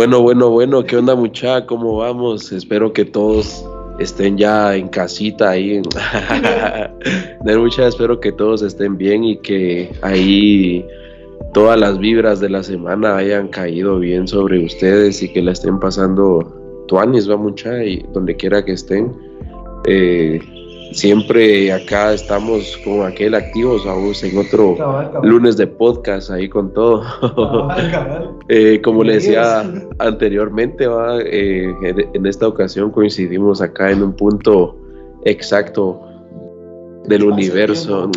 Bueno, bueno, bueno, ¿qué onda mucha? ¿Cómo vamos? Espero que todos estén ya en casita ahí. de mucha, espero que todos estén bien y que ahí todas las vibras de la semana hayan caído bien sobre ustedes y que la estén pasando tuanis, va mucha, y donde quiera que estén. Eh, siempre acá estamos con aquel activos, vamos en otro lunes de podcast ahí con todo. Eh, como le decía anteriormente, eh, en esta ocasión coincidimos acá en un punto exacto del universo.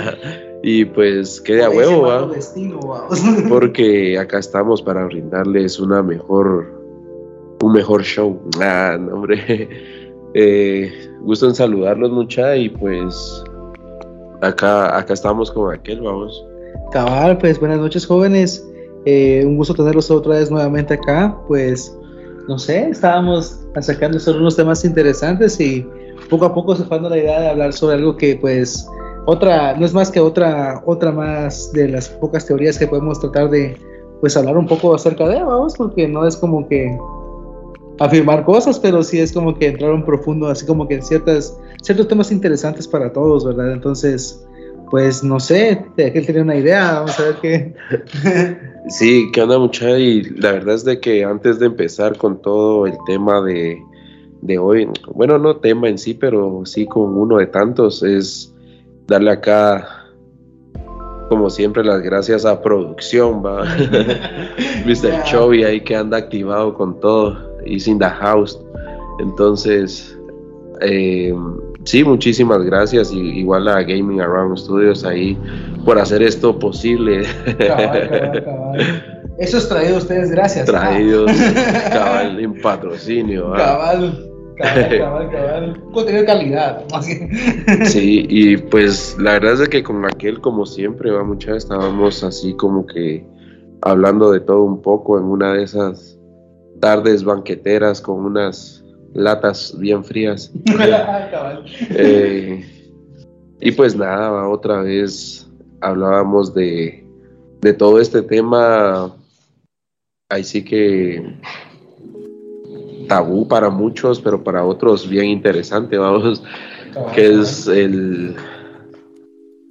y pues quede a huevo, ¿va? porque acá estamos para brindarles una mejor, un mejor show. Ah, hombre. Eh, gusto en saludarlos mucha y pues acá, acá estamos con aquel, vamos. Cabal, pues buenas noches jóvenes. Eh, un gusto tenerlos otra vez nuevamente acá. Pues no sé, estábamos sacando sobre unos temas interesantes y poco a poco se fue la idea de hablar sobre algo que pues otra, no es más que otra, otra más de las pocas teorías que podemos tratar de pues hablar un poco acerca de, vamos, porque no es como que afirmar cosas, pero sí es como que entrar un profundo, así como que en ciertas, ciertos temas interesantes para todos, ¿verdad? Entonces, pues no sé, aquel tenía una idea, vamos a ver qué. sí, que onda mucha y la verdad es de que antes de empezar con todo el tema de, de hoy, bueno, no tema en sí, pero sí con uno de tantos, es darle acá como siempre, las gracias a producción, va. Mr. Chovy ahí que anda activado con todo is in the house. Entonces, eh, sí, muchísimas gracias. Y, igual a Gaming Around Studios ahí por hacer esto posible. Eso es traído a ustedes, gracias. Traídos, cabal, en patrocinio. Cabal. Cabal, cabal, cabal. Contenido de calidad. Sí, y pues la verdad es que con aquel, como siempre, va mucha, estábamos así como que hablando de todo un poco en una de esas tardes banqueteras con unas latas bien frías. Eh, y pues nada, otra vez hablábamos de, de todo este tema, ahí sí que tabú para muchos, pero para otros bien interesante, vamos, que es el...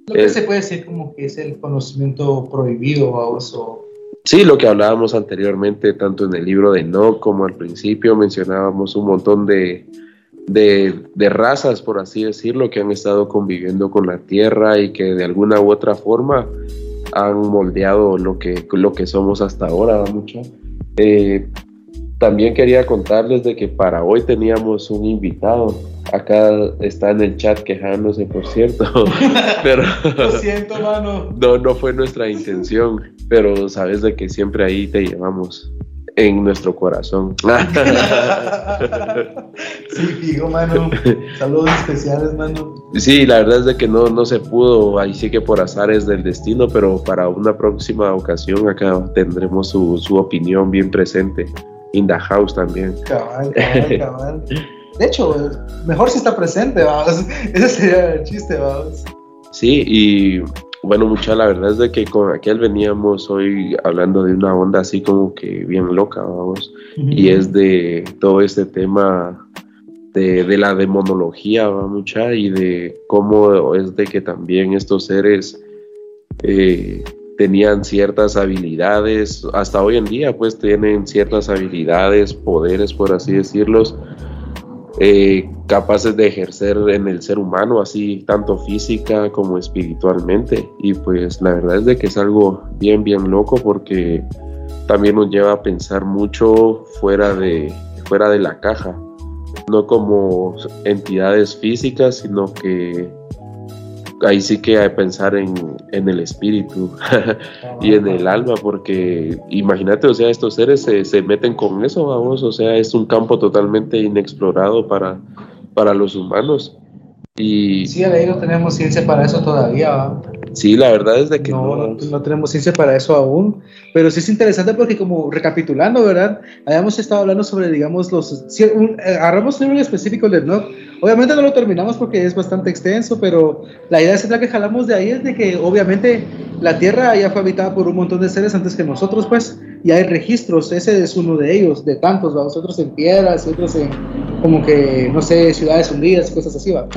Lo que se puede decir como que es el conocimiento prohibido, vamos, o Sí, lo que hablábamos anteriormente, tanto en el libro de No como al principio, mencionábamos un montón de, de, razas, por así decirlo, que han estado conviviendo con la Tierra y que de alguna u otra forma han moldeado lo que, lo que somos hasta ahora, mucho. Eh, también quería contarles de que para hoy teníamos un invitado. Acá está en el chat quejándose, por cierto. pero Lo siento, mano. No, no fue nuestra intención, pero sabes de que siempre ahí te llevamos en nuestro corazón. sí, fijo, mano. Saludos especiales, mano. Sí, la verdad es de que no, no se pudo, ahí sí que por azares del destino, pero para una próxima ocasión acá tendremos su, su opinión bien presente in the house también. Cabal, cabal, cabal. De hecho, mejor si está presente, vamos. Ese sería el chiste, vamos. Sí, y bueno, mucha la verdad es de que con aquel veníamos hoy hablando de una onda así como que bien loca, vamos. Y es de todo este tema de, de la demonología, va mucha, y de cómo es de que también estos seres eh, tenían ciertas habilidades, hasta hoy en día pues tienen ciertas habilidades, poderes por así decirlos, eh, capaces de ejercer en el ser humano, así tanto física como espiritualmente. Y pues la verdad es de que es algo bien, bien loco porque también nos lleva a pensar mucho fuera de, fuera de la caja, no como entidades físicas, sino que ahí sí que hay que pensar en, el espíritu y en el alma, porque imagínate, o sea, estos seres se, se, meten con eso, vamos, o sea, es un campo totalmente inexplorado para, para los humanos. Y, sí, ahí no tenemos ciencia para eso todavía. Sí, la verdad es de que no, no, tenemos ciencia para eso aún, pero sí es interesante porque como recapitulando, ¿verdad? Habíamos estado hablando sobre, digamos, los... Un, eh, agarramos un libro específico de ¿no? Obviamente no lo terminamos porque es bastante extenso, pero la idea central que jalamos de ahí es de que obviamente la Tierra ya fue habitada por un montón de seres antes que nosotros, pues. y hay registros, ese es uno de ellos, de tantos, ¿va? otros en piedras, otros en como que, no sé, ciudades hundidas, cosas así, va.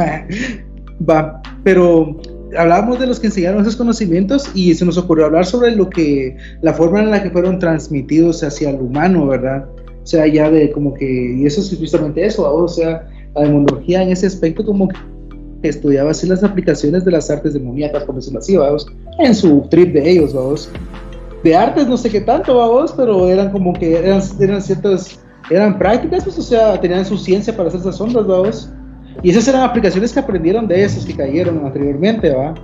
va, pero hablábamos de los que enseñaron esos conocimientos y se nos ocurrió hablar sobre lo que, la forma en la que fueron transmitidos hacia el humano, ¿verdad? O sea, ya de como que, y eso es justamente eso, o sea, la demonología en ese aspecto como que estudiaba así las aplicaciones de las artes demoníacas, como decirlo así, vamos, en su trip de ellos, vamos. De artes no sé qué tanto, vamos, pero eran como que eran, eran ciertas, eran prácticas, pues, o sea, tenían su ciencia para hacer esas ondas, vamos. Y esas eran aplicaciones que aprendieron de esos que cayeron anteriormente, ¿va?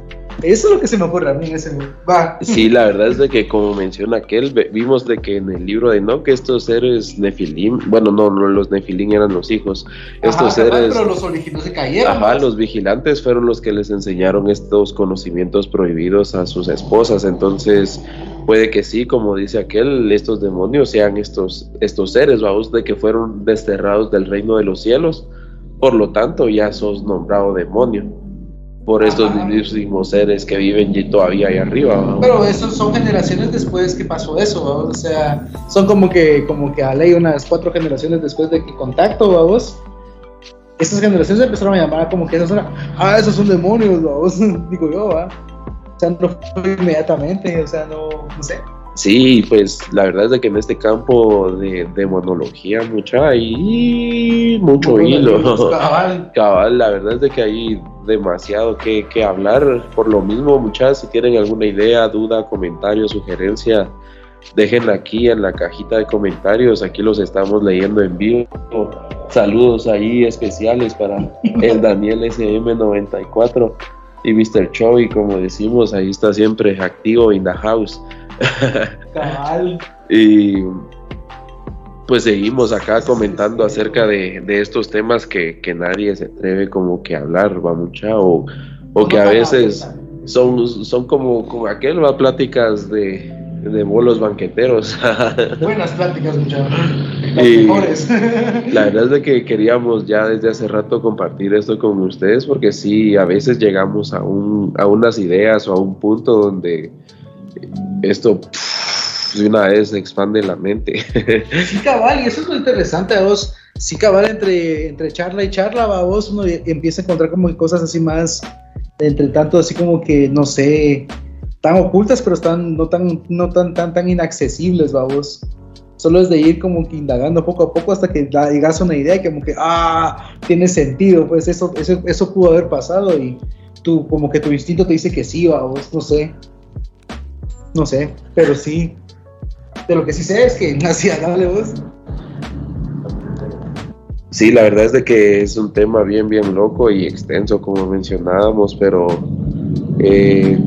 Eso es lo que se me ocurre a mí en ese va. Sí, la verdad es de que como menciona aquel, vimos de que en el libro de No, que estos seres Nefilim, bueno, no, no los Nefilim eran los hijos, estos seres... Pero los originales se cayeron. Ajá, los vigilantes fueron los que les enseñaron estos conocimientos prohibidos a sus esposas, entonces puede que sí, como dice aquel, estos demonios sean estos, estos seres, vamos, de que fueron desterrados del reino de los cielos por lo tanto ya sos nombrado demonio por estos mismos seres que viven y todavía ahí arriba. Pero esos son generaciones después que pasó eso, o sea, son como que como que a ley unas cuatro generaciones después de que contacto, vamos. Esas generaciones empezaron a llamar como que esas ah, esos son demonios, vamos, digo yo, ¿va? O sea, no fue inmediatamente, o sea, no, no sé. Sí, pues la verdad es de que en este campo de, de monología mucha hay mucho hilo. Cabal. la verdad es de que hay demasiado que, que hablar. Por lo mismo, muchachos, si tienen alguna idea, duda, comentario, sugerencia, déjenla aquí en la cajita de comentarios. Aquí los estamos leyendo en vivo. Saludos ahí especiales para el Daniel SM94 y Mr. Chovy, como decimos, ahí está siempre activo in the house. Y pues seguimos acá comentando acerca de, estos temas que, nadie se atreve como que a hablar, va mucha, o, o que a veces son, son como, como aquel, va pláticas de, de bolos banqueteros. Buenas pláticas, muchachos. La verdad es de que queríamos ya desde hace rato compartir esto con ustedes porque sí, a veces llegamos a, un, a unas ideas o a un punto donde esto de una vez expande la mente. Sí, cabal, y eso es lo interesante, vos. Sí, cabal, entre, entre charla y charla, a vos uno empieza a encontrar como cosas así más, entre tanto, así como que, no sé, tan ocultas, pero están no tan, no tan, tan, tan inaccesibles, vos. Solo es de ir como que indagando poco a poco hasta que llegas a una idea y como que, ah, tiene sentido, pues eso, eso, eso pudo haber pasado y tú, como que tu instinto te dice que sí, vos, no sé. No sé, pero sí. De lo que sí sé es que nacía, dale vos. Sí, la verdad es de que es un tema bien, bien loco y extenso, como mencionábamos, pero eh,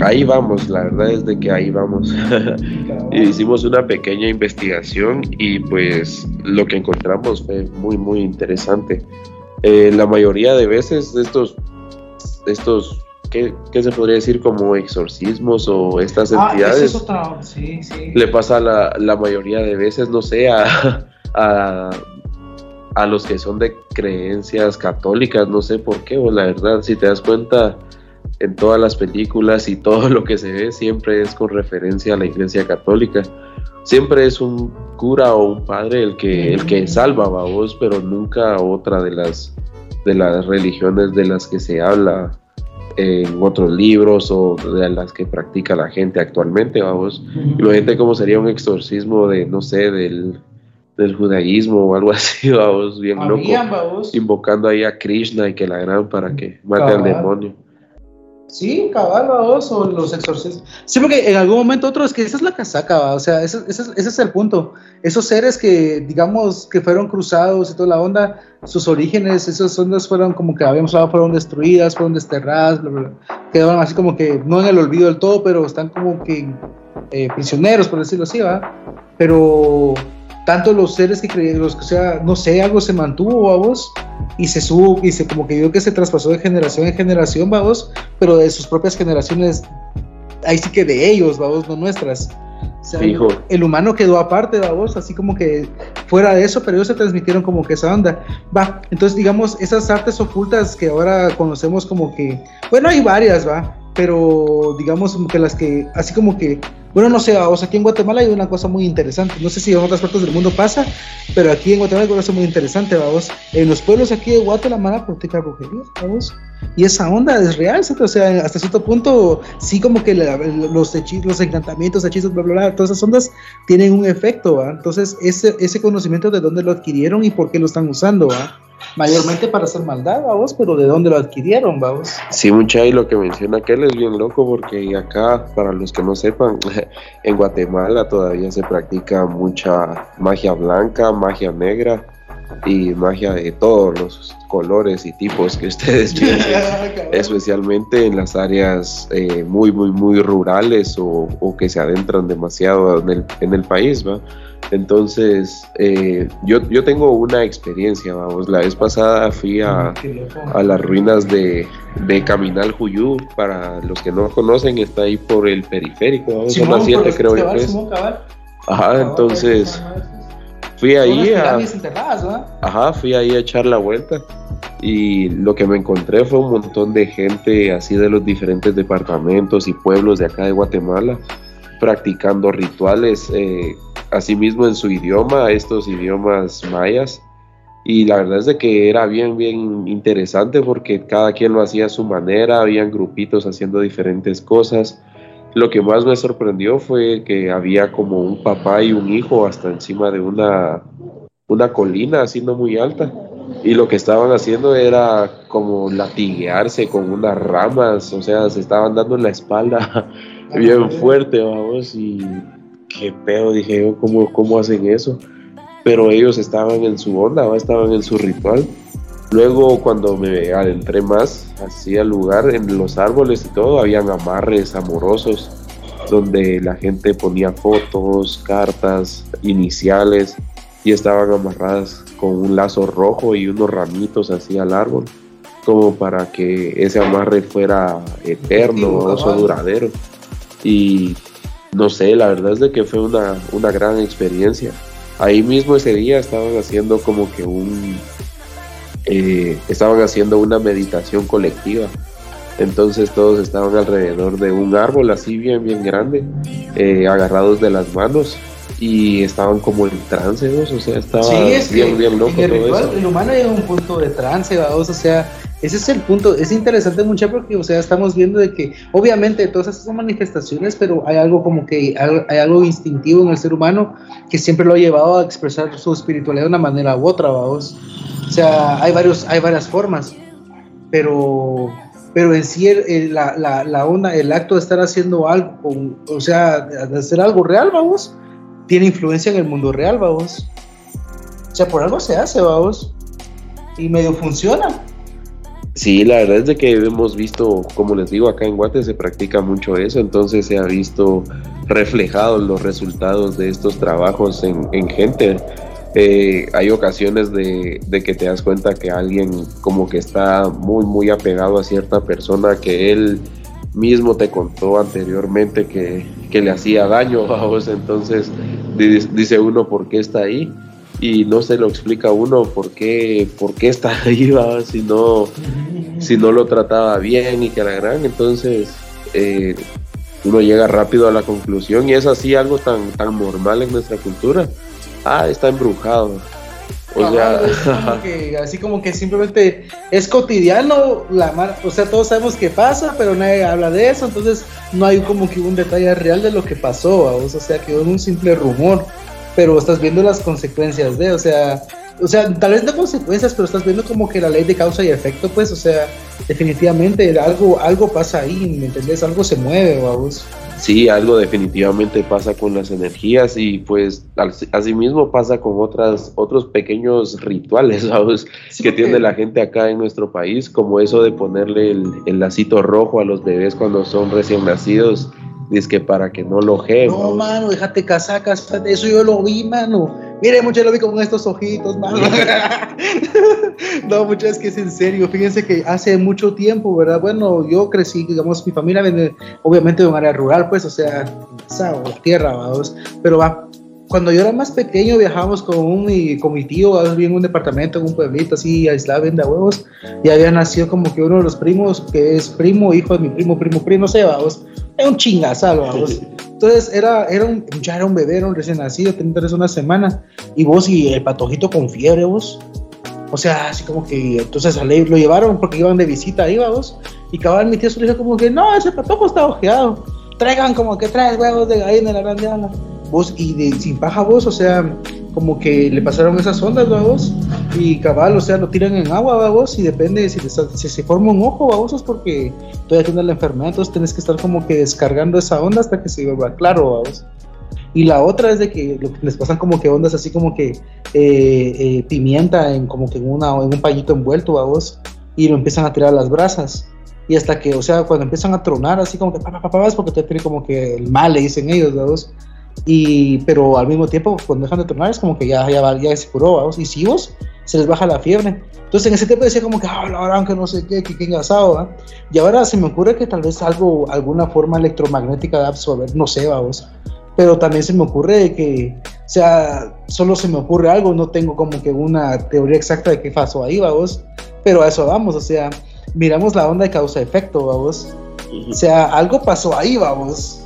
ahí vamos, la verdad es de que ahí vamos. Hicimos una pequeña investigación y pues lo que encontramos fue muy, muy interesante. Eh, la mayoría de veces estos, estos ¿qué, se podría decir como exorcismos o estas ah, entidades? sí, sí. Le pasa la, la mayoría de veces, no sé, a, a, a, los que son de creencias católicas, no sé por qué, o la verdad, si te das cuenta, en todas las películas y todo lo que se ve siempre es con referencia a la iglesia católica. Siempre es un cura o un padre el que, el que salva a vos, pero nunca otra de las, de las religiones de las que se habla en otros libros o de las que practica la gente actualmente, vamos. Imagínate cómo sería un exorcismo de, no sé, del, del judaísmo o algo así, vamos, bien loco. Invocando ahí a Krishna y que la gran para que mate al demonio. Sí, cabal, o los exorcistas. Sí, porque en algún momento otro es que esa es la casaca, o sea, ese, ese, es el punto. Esos seres que, digamos, que fueron cruzados y toda la onda, sus orígenes, esas ondas fueron como que habíamos hablado, fueron destruidas, fueron desterradas, quedaron así como que no en el olvido del todo, pero están como que eh, prisioneros, por decirlo así, ¿va? Pero tanto los seres que creían, los que sea, no sé, algo se mantuvo, vamos, y se subo, y se como que digo que se traspasó de generación en generación, vamos, pero de sus propias generaciones, ahí sí que de ellos, vamos, no nuestras. O sea, el, humano quedó aparte, vamos, así como que fuera de eso, pero ellos se transmitieron como que esa onda. Va, entonces digamos, esas artes ocultas que ahora conocemos como que, bueno, hay varias, va, pero digamos como que las que, así como que Bueno, no sé, vamos, aquí en Guatemala hay una cosa muy interesante. No sé si en otras partes del mundo pasa, pero aquí en Guatemala hay una cosa muy interesante, vamos. En los pueblos aquí de Guatemala practica brujería, vamos. Y esa onda es real, O sea, hasta cierto punto, sí, como que los, hechizos, los encantamientos, hechizos, bla, bla, bla, todas esas ondas tienen un efecto, ¿va? Entonces, ese, ese conocimiento de dónde lo adquirieron y por qué lo están usando, ¿va? mayormente para hacer maldad, vamos, pero ¿de dónde lo adquirieron, vamos? Sí, mucha y lo que menciona aquel es bien loco porque acá, para los que no sepan, en Guatemala todavía se practica mucha magia blanca, magia negra y magia de todos los colores y tipos que ustedes ven, especialmente en las áreas eh, muy, muy, muy rurales o, o, que se adentran demasiado en el, en el país, ¿va? Entonces, eh, yo, yo tengo una experiencia, vamos, la vez pasada fui a, a las ruinas de, de Caminal Juyú, para los que no conocen, está ahí por el periférico, vamos, son las 7 creo yo. Ajá, entonces fui ahí a, ajá, fui ahí a echar la vuelta y lo que me encontré fue un montón de gente así de los diferentes departamentos y pueblos de acá de Guatemala practicando rituales eh, asimismo en su idioma, estos idiomas mayas. Y la verdad es de que era bien, bien interesante porque cada quien lo hacía a su manera, habían grupitos haciendo diferentes cosas. Lo que más me sorprendió fue que había como un papá y un hijo hasta encima de una, una colina, así no muy alta. Y lo que estaban haciendo era como latiguearse con unas ramas, o sea, se estaban dando en la espalda bien fuerte, vamos, y qué pedo, dije yo, ¿cómo, ¿cómo hacen eso? Pero ellos estaban en su onda, estaban en su ritual. Luego cuando me adentré más hacia el lugar, en los árboles y todo, habían amarres amorosos donde la gente ponía fotos, cartas, iniciales y estaban amarradas con un lazo rojo y unos ramitos así al árbol, como para que ese amarre fuera eterno, o duradero. Y no sé, la verdad es de que fue una, una gran experiencia. Ahí mismo ese día estaban haciendo como que un, eh, estaban haciendo una meditación colectiva. Entonces todos estaban alrededor de un árbol así bien, bien grande, eh, agarrados de las manos y estaban como en trance, o sea, estaba bien, bien loco el, todo eso. el humano llega a un punto de trance, o sea, ese es el punto, es interesante mucho porque, o sea, estamos viendo de que obviamente todas esas son manifestaciones, pero hay algo como que hay, algo instintivo en el ser humano que siempre lo ha llevado a expresar su espiritualidad de una manera u otra, vamos. O sea, hay, varios, hay varias formas, pero, pero en sí la, la, la, onda, el acto de estar haciendo algo, o sea, de hacer algo real, vamos, tiene influencia en el mundo real, vamos. O sea, por algo se hace, vamos. Y medio funciona. Sí, la verdad es de que hemos visto, como les digo, acá en Guate se practica mucho eso, entonces se ha visto reflejado los resultados de estos trabajos en, gente. Eh, hay ocasiones de, que te das cuenta que alguien como que está muy, muy apegado a cierta persona que él mismo te contó anteriormente que, le hacía daño a vos, entonces dice uno por qué está ahí y no se lo explica uno por qué, por qué está ahí, si no, si no lo trataba bien y que la gran, entonces eh, uno llega rápido a la conclusión y es así algo tan, tan normal en nuestra cultura. Ah, está embrujado. O sea, así como que simplemente es cotidiano, la o sea, todos sabemos qué pasa, pero nadie habla de eso, entonces no hay como que un detalle real de lo que pasó, o sea, quedó en un simple rumor pero estás viendo las consecuencias de, o sea, o sea, tal vez no consecuencias, pero estás viendo como que la ley de causa y efecto, pues, o sea, definitivamente algo, algo pasa ahí, ¿me entendés? Algo se mueve, vamos. Sí, algo definitivamente pasa con las energías y pues asimismo pasa con otras, otros pequeños rituales, ¿sabes? que tiene la gente acá en nuestro país, como eso de ponerle el, el lacito rojo a los bebés cuando son recién nacidos Dice que para que no lo jefe. No, mano, déjate casar, casate. Eso yo lo vi, mano. Mire, muchachos, lo vi con estos ojitos, mano. no, muchachos, es que es en serio. Fíjense que hace mucho tiempo, ¿verdad? Bueno, yo crecí, digamos, mi familia viene, obviamente, de un área rural, pues, o sea, esa, tierra, vamos. Pero va, cuando yo era más pequeño viajábamos con, un, con mi tío, en un departamento, en un pueblito así aislado, venda huevos, y había nacido como que uno de los primos, que es primo, hijo de mi primo, primo, primo, no sé, vamos era un chingazal, vamos. Entonces era, era un, ya era un bebé, era un recién nacido, tenía una semana, y vos y el patojito con fiebre, vos. O sea, así como que, entonces a lo llevaron porque iban de visita ahí, vamos. Y cabal, mi tía le dijo como que, no, ese patojo está ojeado. Traigan como que traes huevos de gallina de la grande Vos, y de, sin paja vos, o sea, como que le pasaron esas ondas, vos, y cabal, o sea, lo tiran en agua, vos, y depende si, si se forma un ojo, vos, es porque todavía tienes la enfermedad, entonces tienes que estar como que descargando esa onda hasta que se vuelva claro, vos. Y la otra es de que les pasan como que ondas así como que eh, eh, pimienta en como que en, una, en un pañito envuelto, vos, y lo empiezan a tirar a las brasas. Y hasta que, o sea, cuando empiezan a tronar así como que pa, pa, pa, es porque te tiene como que el mal, le dicen ellos, vos y, pero al mismo tiempo, cuando dejan de tronar, es como que ya, ya, ya se curó, ¿vamos? Y si vos, se les baja la fiebre. Entonces en ese tiempo decía como que, ah, la verdad, que no sé qué, que qué engasado, ¿va? Y ahora se me ocurre que tal vez algo, alguna forma electromagnética de absorber, no sé, vamos. Pero también se me ocurre que, o sea, solo se me ocurre algo, no tengo como que una teoría exacta de qué pasó ahí, vamos. Pero a eso vamos, o sea, miramos la onda de causa-efecto, vamos. O sea, algo pasó ahí, vamos.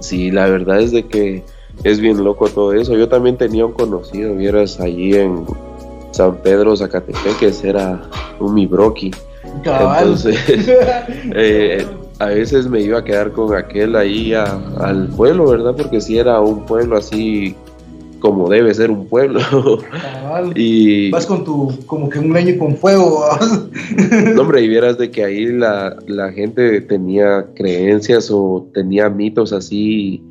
Sí, la verdad es de que es bien loco todo eso. Yo también tenía un conocido, vieras, allí en San Pedro, Zacatepec, que era un mibroki. Entonces, eh, a veces me iba a quedar con aquel ahí al pueblo, ¿verdad? Porque si era un pueblo así como debe ser un pueblo. y vas con tu, como que un leño con fuego. no, hombre, y vieras de que ahí la, la, gente tenía creencias o tenía mitos así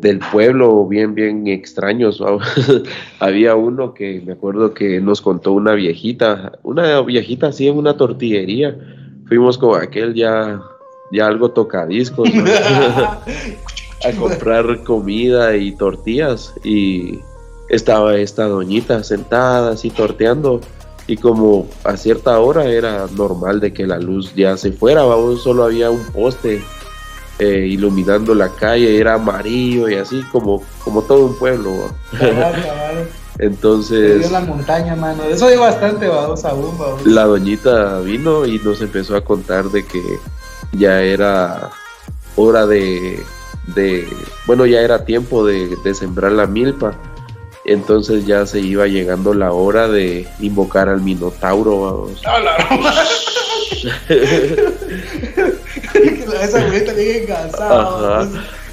del pueblo bien, bien extraños. Había uno que me acuerdo que nos contó una viejita, una viejita así en una tortillería. Fuimos con aquel ya, ya algo tocadiscos. a comprar comida y tortillas y estaba esta doñita sentada así torteando y como a cierta hora era normal de que la luz ya se fuera, vamos, solo había un poste eh, iluminando la calle, era amarillo y así como, como todo un pueblo. Entonces... la montaña, mano. Eso bastante, vamos, aún, vamos. La doñita vino y nos empezó a contar de que ya era hora de, de bueno, ya era tiempo de, de sembrar la milpa entonces ya se iba llegando la hora de invocar al Minotauro, vamos. Esa está bien engasada.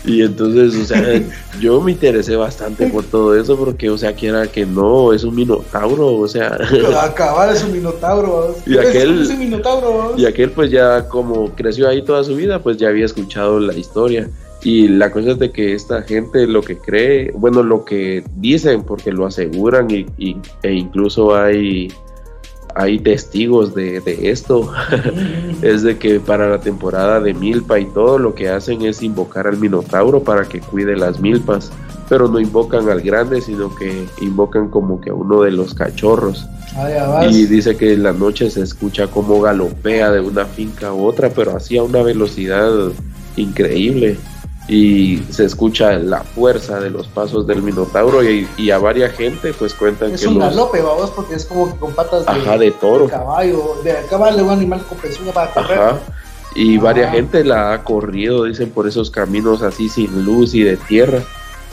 Y entonces, o sea, yo me interesé bastante por todo eso porque, o sea, quiera que no, es un minotauro, o sea. Acabar es un minotauro. Y aquel, es un minotauro. Y aquel, pues ya como creció ahí toda su vida, pues ya había escuchado la historia. Y la cosa es de que esta gente lo que cree, bueno, lo que dicen, porque lo aseguran y, e incluso hay, hay testigos de, esto, es de que para la temporada de milpa y todo lo que hacen es invocar al minotauro para que cuide las milpas, pero no invocan al grande, sino que invocan como que a uno de los cachorros. y dice que en la noche se escucha como galopea de una finca a otra, pero así a una velocidad increíble y se escucha la fuerza de los pasos del Minotauro y, a varias gente pues cuentan es que un galope vamos porque es como con patas de, toro. caballo de caballo de un animal con pezuña para correr. Ajá. y varias gente la ha corrido dicen por esos caminos así sin luz y de tierra.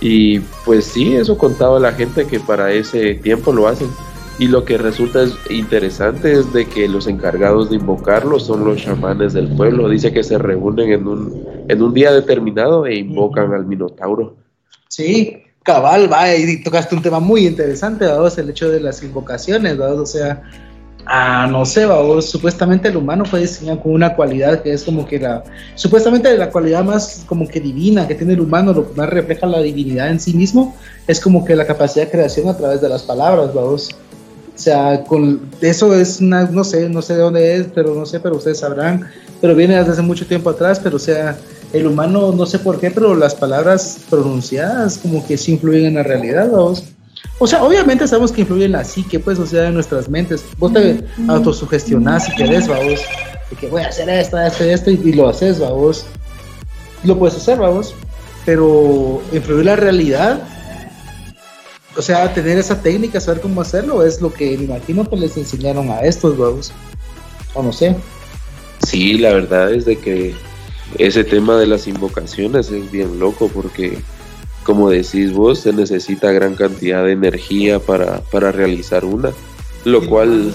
Y pues sí eso contaba la gente que para ese tiempo lo hacen. Y lo que resulta es interesante es de que los encargados de invocarlo son los chamanes del pueblo. Dice que se reúnen en un, en un día determinado e invocan al Minotauro. Sí, cabal, va, y tocaste un tema muy interesante, vamos, el hecho de las invocaciones, vamos, o sea, ah, no sé, vamos, supuestamente el humano fue diseñado con una cualidad que es como que la, supuestamente la cualidad más como que divina que tiene el humano, lo que más refleja la divinidad en sí mismo, es como que la capacidad de creación a través de las palabras, vamos. O sea, con eso es una, no sé, no sé de dónde es, pero no sé, pero ustedes sabrán, pero viene desde hace mucho tiempo atrás, pero o sea, el humano, no sé por qué, pero las palabras pronunciadas como que sí influyen en la realidad, vamos. O sea, obviamente sabemos que influyen en la psique, pues, o sea, en nuestras mentes. Vos te autosugestionás si querés, vamos, de que voy a hacer esto, esto, esto, y, lo haces, vamos. Lo puedes hacer, vamos, pero influir la realidad o sea, tener esa técnica, saber cómo hacerlo, es lo que me imagino que les enseñaron a estos huevos. O no sé. Sí, la verdad es de que ese tema de las invocaciones es bien loco porque, como decís vos, se necesita gran cantidad de energía para, para realizar una lo cual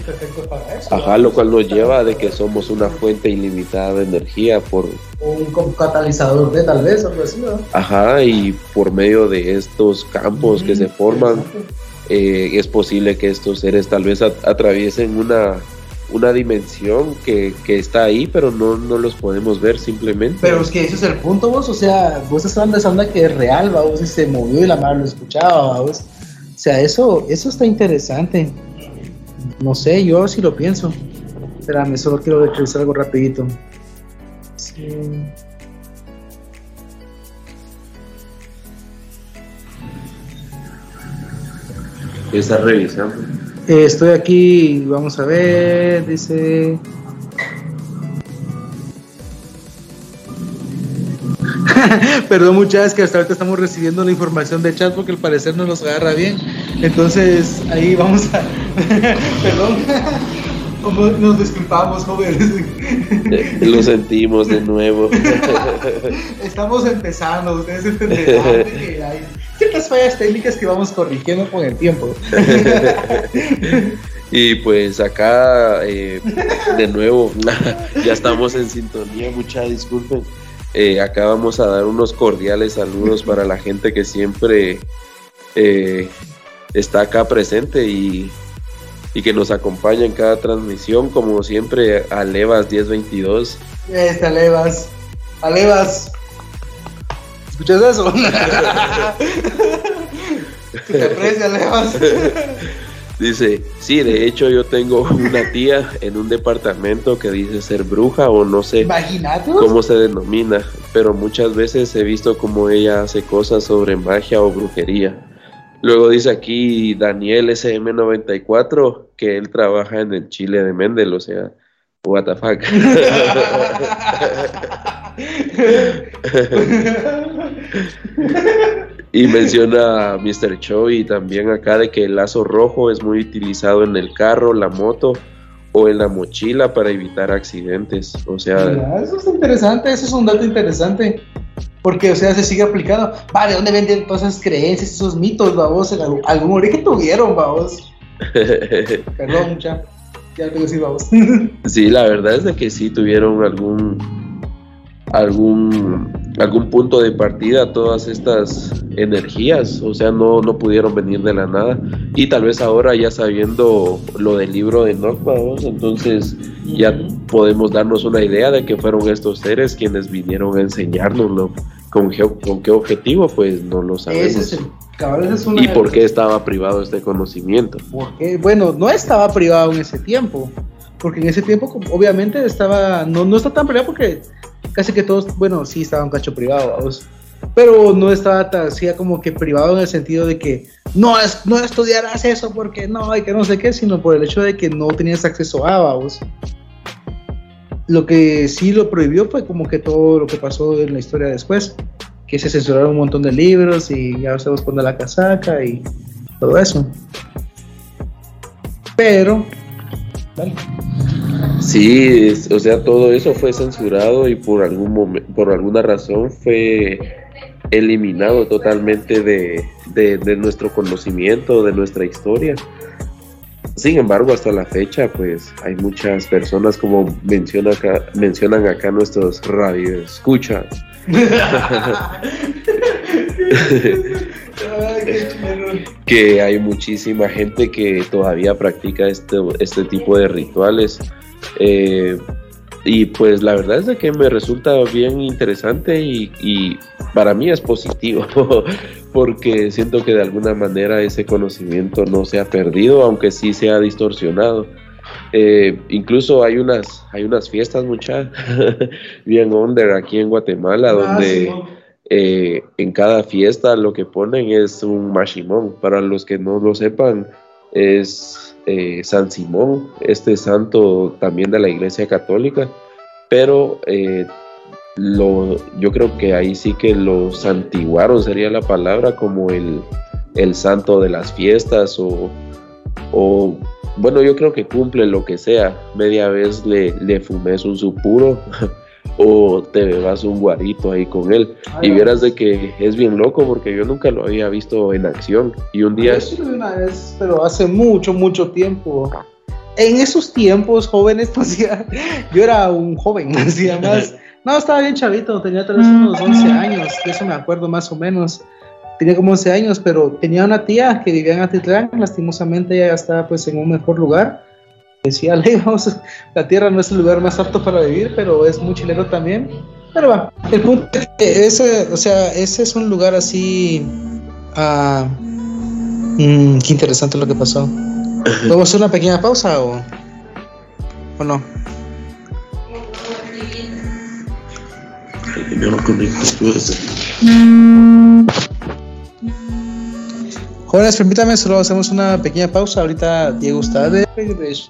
ajá lo cual nos lleva de que somos una fuente ilimitada de energía por un catalizador de tal vez algo así ¿no? ajá y por medio de estos campos que se forman eh, es posible que estos seres tal vez atraviesen una una dimensión que, que, está ahí, pero no, no los podemos ver simplemente. Pero es que ese es el punto, vos, o sea, vos estás hablando de esa onda que es real, vos, y se movió y la madre lo escuchaba, vos. O sea, eso, eso está interesante. No sé, yo sí lo pienso. Espérame, solo quiero revisar algo rapidito. Sí. ¿Estás revisando? Eh, estoy aquí, vamos a ver, dice... Perdón muchachas que hasta ahorita estamos recibiendo la información de chat porque al parecer no nos agarra bien. Entonces ahí vamos a... Perdón. Nos disculpamos, jóvenes. Lo sentimos de nuevo. Estamos empezando, ustedes entenderán que hay ciertas fallas técnicas que vamos corrigiendo con el tiempo. Y pues acá, eh, de nuevo, ya estamos en sintonía, mucha disculpen. Eh, acá vamos a dar unos cordiales saludos para la gente que siempre eh, está acá presente y, que nos acompaña en cada transmisión, como siempre, a Levas 1022. Este, Alevas. Alevas. ¿Escuchas eso? te aprecia. Dice, sí, de hecho yo tengo una tía en un departamento que dice ser bruja o no sé cómo se denomina, pero muchas veces he visto como ella hace cosas sobre magia o brujería. Luego dice aquí Daniel SM94 que él trabaja en el Chile de Mendel, o sea, what the fuck. y menciona a Mr. Choi también acá de que el lazo rojo es muy utilizado en el carro, la moto o en la mochila para evitar accidentes. O sea, eso es interesante, eso es un dato interesante. Porque, o sea, se sigue aplicando. Vale, ¿dónde venden todas esas creencias, esos mitos, babos? ¿Algún origen tuvieron, babos? Perdón, mucha. Ya tengo que decir, babos. sí, la verdad es de que sí tuvieron algún algún algún punto de partida todas estas energías, o sea, no, no pudieron venir de la nada. Y tal vez ahora ya sabiendo lo del libro de Enoch, entonces ya podemos darnos una idea de que fueron estos seres quienes vinieron a enseñárnoslo. ¿Con, con qué objetivo? Pues no lo sabemos. ¿Y por qué estaba privado este conocimiento? Porque, bueno, no estaba privado en ese tiempo. Porque en ese tiempo, obviamente, estaba. No, no está tan privado porque casi que todos, bueno, sí estaba un cacho privado, pero no estaba tan así como que privado en el sentido de que no, es, no estudiarás eso porque no, hay que no sé qué, sino por el hecho de que no tenías acceso a vos. Lo que sí lo prohibió fue como que todo lo que pasó en la historia después, que se censuraron un montón de libros y ya sabemos poner la casaca y todo eso. Pero, Sí, o sea, todo eso fue censurado y por algún por alguna razón fue eliminado totalmente de, de, nuestro conocimiento, de nuestra historia. Sin embargo, hasta la fecha, pues hay muchas personas, como menciona acá, mencionan acá nuestros radios, escuchas. que hay muchísima gente que todavía practica este, este tipo de rituales. Eh, y pues la verdad es de que me resulta bien interesante y, para mí es positivo porque siento que de alguna manera ese conocimiento no se ha perdido aunque sí se ha distorsionado eh, incluso hay unas hay unas fiestas muchas bien under aquí en Guatemala ah, donde eh, en cada fiesta lo que ponen es un mashimón. Para los que no lo sepan es eh, San Simón, este santo también de la Iglesia Católica, pero eh, lo, yo creo que ahí sí que lo santiguaron, sería la palabra, como el, el santo de las fiestas o, o, bueno, yo creo que cumple lo que sea. Media vez le, le fumé un supuro o te bebas un guarito ahí con él. y verás de que es bien loco porque yo nunca lo había visto en acción. Y un día... Yo una vez, pero hace mucho, mucho tiempo. En esos tiempos jóvenes, pues yo era un joven, hacía más... No, estaba bien chavito, tenía tal vez unos 11 años, de eso me acuerdo más o menos. Tenía como 11 años, pero tenía una tía que vivía en Atitlán, lastimosamente ella estaba pues en un mejor lugar decía lejos, la tierra no es el lugar más apto para vivir, pero es muy chileno también. Pero va, el punto es que ese, o sea, ese es un lugar así. Uh, qué interesante lo que pasó. ¿Vamos a hacer una pequeña pausa o, o no? Yo no conecto, Jóvenes, permítame, solo hacemos una pequeña pausa. Ahorita Diego está de regreso.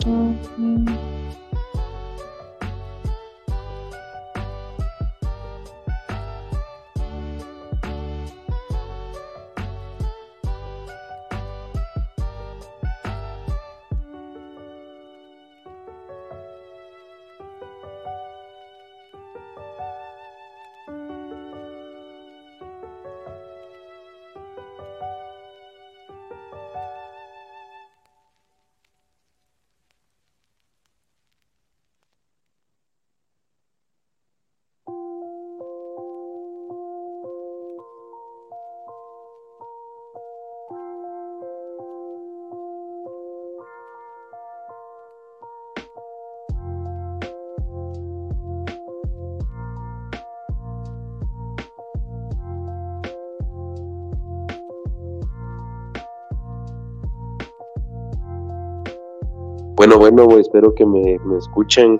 Bueno, bueno, espero que me, escuchen.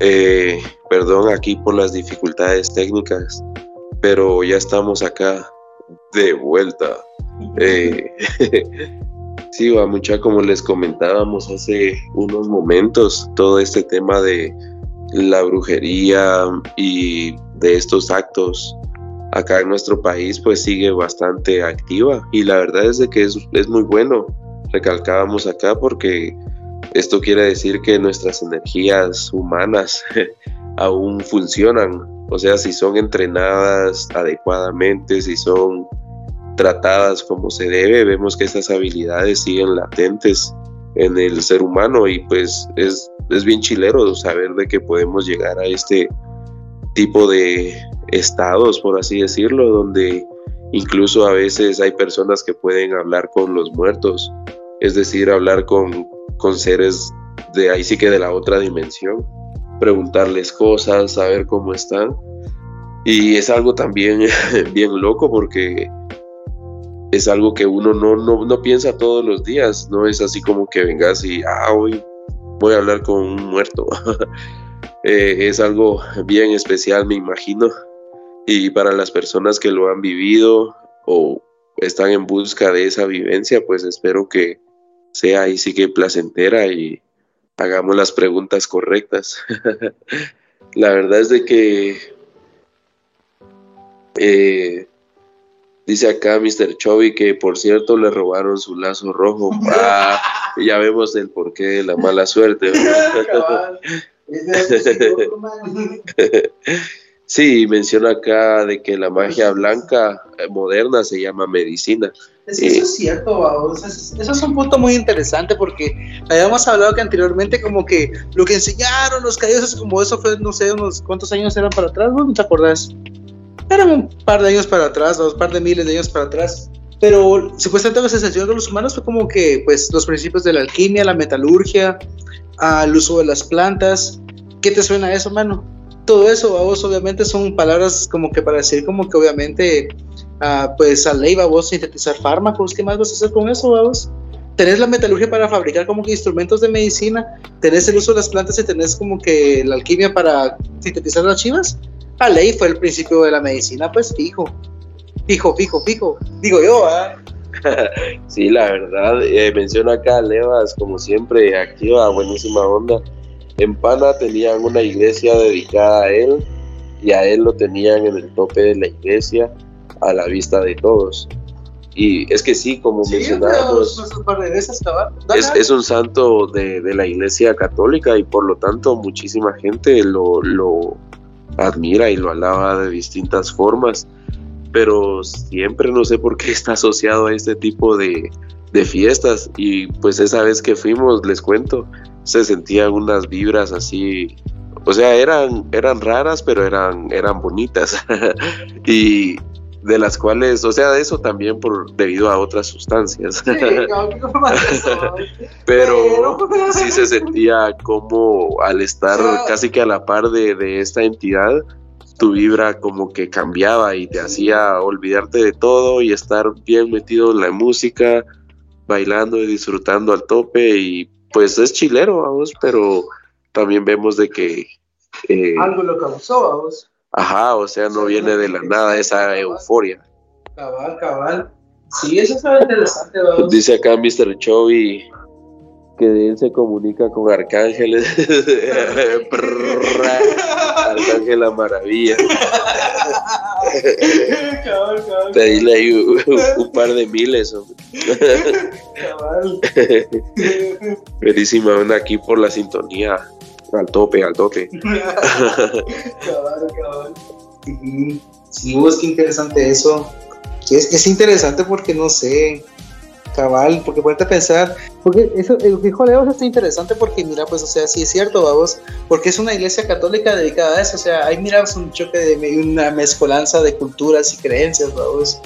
Eh, perdón aquí por las dificultades técnicas, pero ya estamos acá de vuelta. Eh, sí, va mucha como les comentábamos hace unos momentos, todo este tema de la brujería y de estos actos acá en nuestro país pues sigue bastante activa y la verdad es de que es, es muy bueno recalcábamos acá porque esto quiere decir que nuestras energías humanas aún funcionan, o sea, si son entrenadas adecuadamente, si son tratadas como se debe, vemos que esas habilidades siguen latentes en el ser humano y pues es, es bien chilero saber de que podemos llegar a este tipo de estados, por así decirlo, donde incluso a veces hay personas que pueden hablar con los muertos, es decir, hablar con con seres de ahí sí que de la otra dimensión, preguntarles cosas, saber cómo están. Y es algo también bien loco porque es algo que uno no, no, piensa todos los días, no es así como que vengas y, ah, hoy voy a hablar con un muerto. Eh, es algo bien especial, me imagino. Y para las personas que lo han vivido o están en busca de esa vivencia, pues espero que, sea ahí sí que placentera y hagamos las preguntas correctas. la verdad es de que eh, dice acá Mr. Chovy que por cierto le robaron su lazo rojo. Ah, ya vemos el porqué de la mala suerte. Sí, menciona acá de que la magia blanca eh, moderna se llama medicina. eso es cierto, Eso es un punto muy interesante porque habíamos hablado que anteriormente como que lo que enseñaron los caídos, como eso fue, no sé, unos cuántos años eran para atrás, ¿no te acordás? Eran un par de años para atrás, un par de miles de años para atrás. Pero supuestamente la sensación de los humanos fue como que pues los principios de la alquimia, la metalurgia, al uso de las plantas. ¿Qué te suena eso, mano? Todo eso, vos obviamente son palabras como que para decir como que obviamente, uh, pues a ley, vos sintetizar fármacos, ¿qué más vas a hacer con eso, vos? Tenés la metalurgia para fabricar como que instrumentos de medicina, tenés el uso de las plantas y tenés como que la alquimia para sintetizar las chivas. A ley fue el principio de la medicina, pues fijo, fijo, fijo, fijo, digo yo, ¿ah? sí, la verdad, eh, menciona acá Levas, como siempre, activa, buenísima onda en Pana tenían una iglesia dedicada a él y a él lo tenían en el tope de la iglesia a la vista de todos. Y es que sí, como mencionábamos, es, es, un santo de, de, la iglesia católica y por lo tanto muchísima gente lo, lo, admira y lo alaba de distintas formas, pero siempre no sé por qué está asociado a este tipo de, de fiestas y pues esa vez que fuimos, les cuento, se sentían unas vibras así, o sea, eran, eran raras, pero eran, eran bonitas. Y de las cuales, o sea, de eso también por debido a otras sustancias. pero sí se sentía como al estar casi que a la par de, de esta entidad, tu vibra como que cambiaba y te hacía olvidarte de todo y estar bien metido en la música, bailando y disfrutando al tope y pues es chilero, vamos, pero también vemos de que... Eh, Algo lo causó, vamos. Ajá, o sea, no viene de la nada esa euforia. Cabal, cabal. Sí, eso está interesante, vamos. Dice acá Mr. Chovy que él se comunica con arcángeles. Arcángel la maravilla. Pedirle ahí un, par de miles. Buenísima onda aquí por la sintonía. Al tope, al tope. cabal, cabal. Sí, vos, qué interesante eso. Es, es interesante porque no sé cabal, porque ponerte a pensar, porque eso, el que dijo Leo está interesante porque mira, pues, o sea, sí es cierto, vamos, porque es una iglesia católica dedicada a eso, o sea, ahí miramos un choque de una mezcolanza de culturas y creencias, vamos,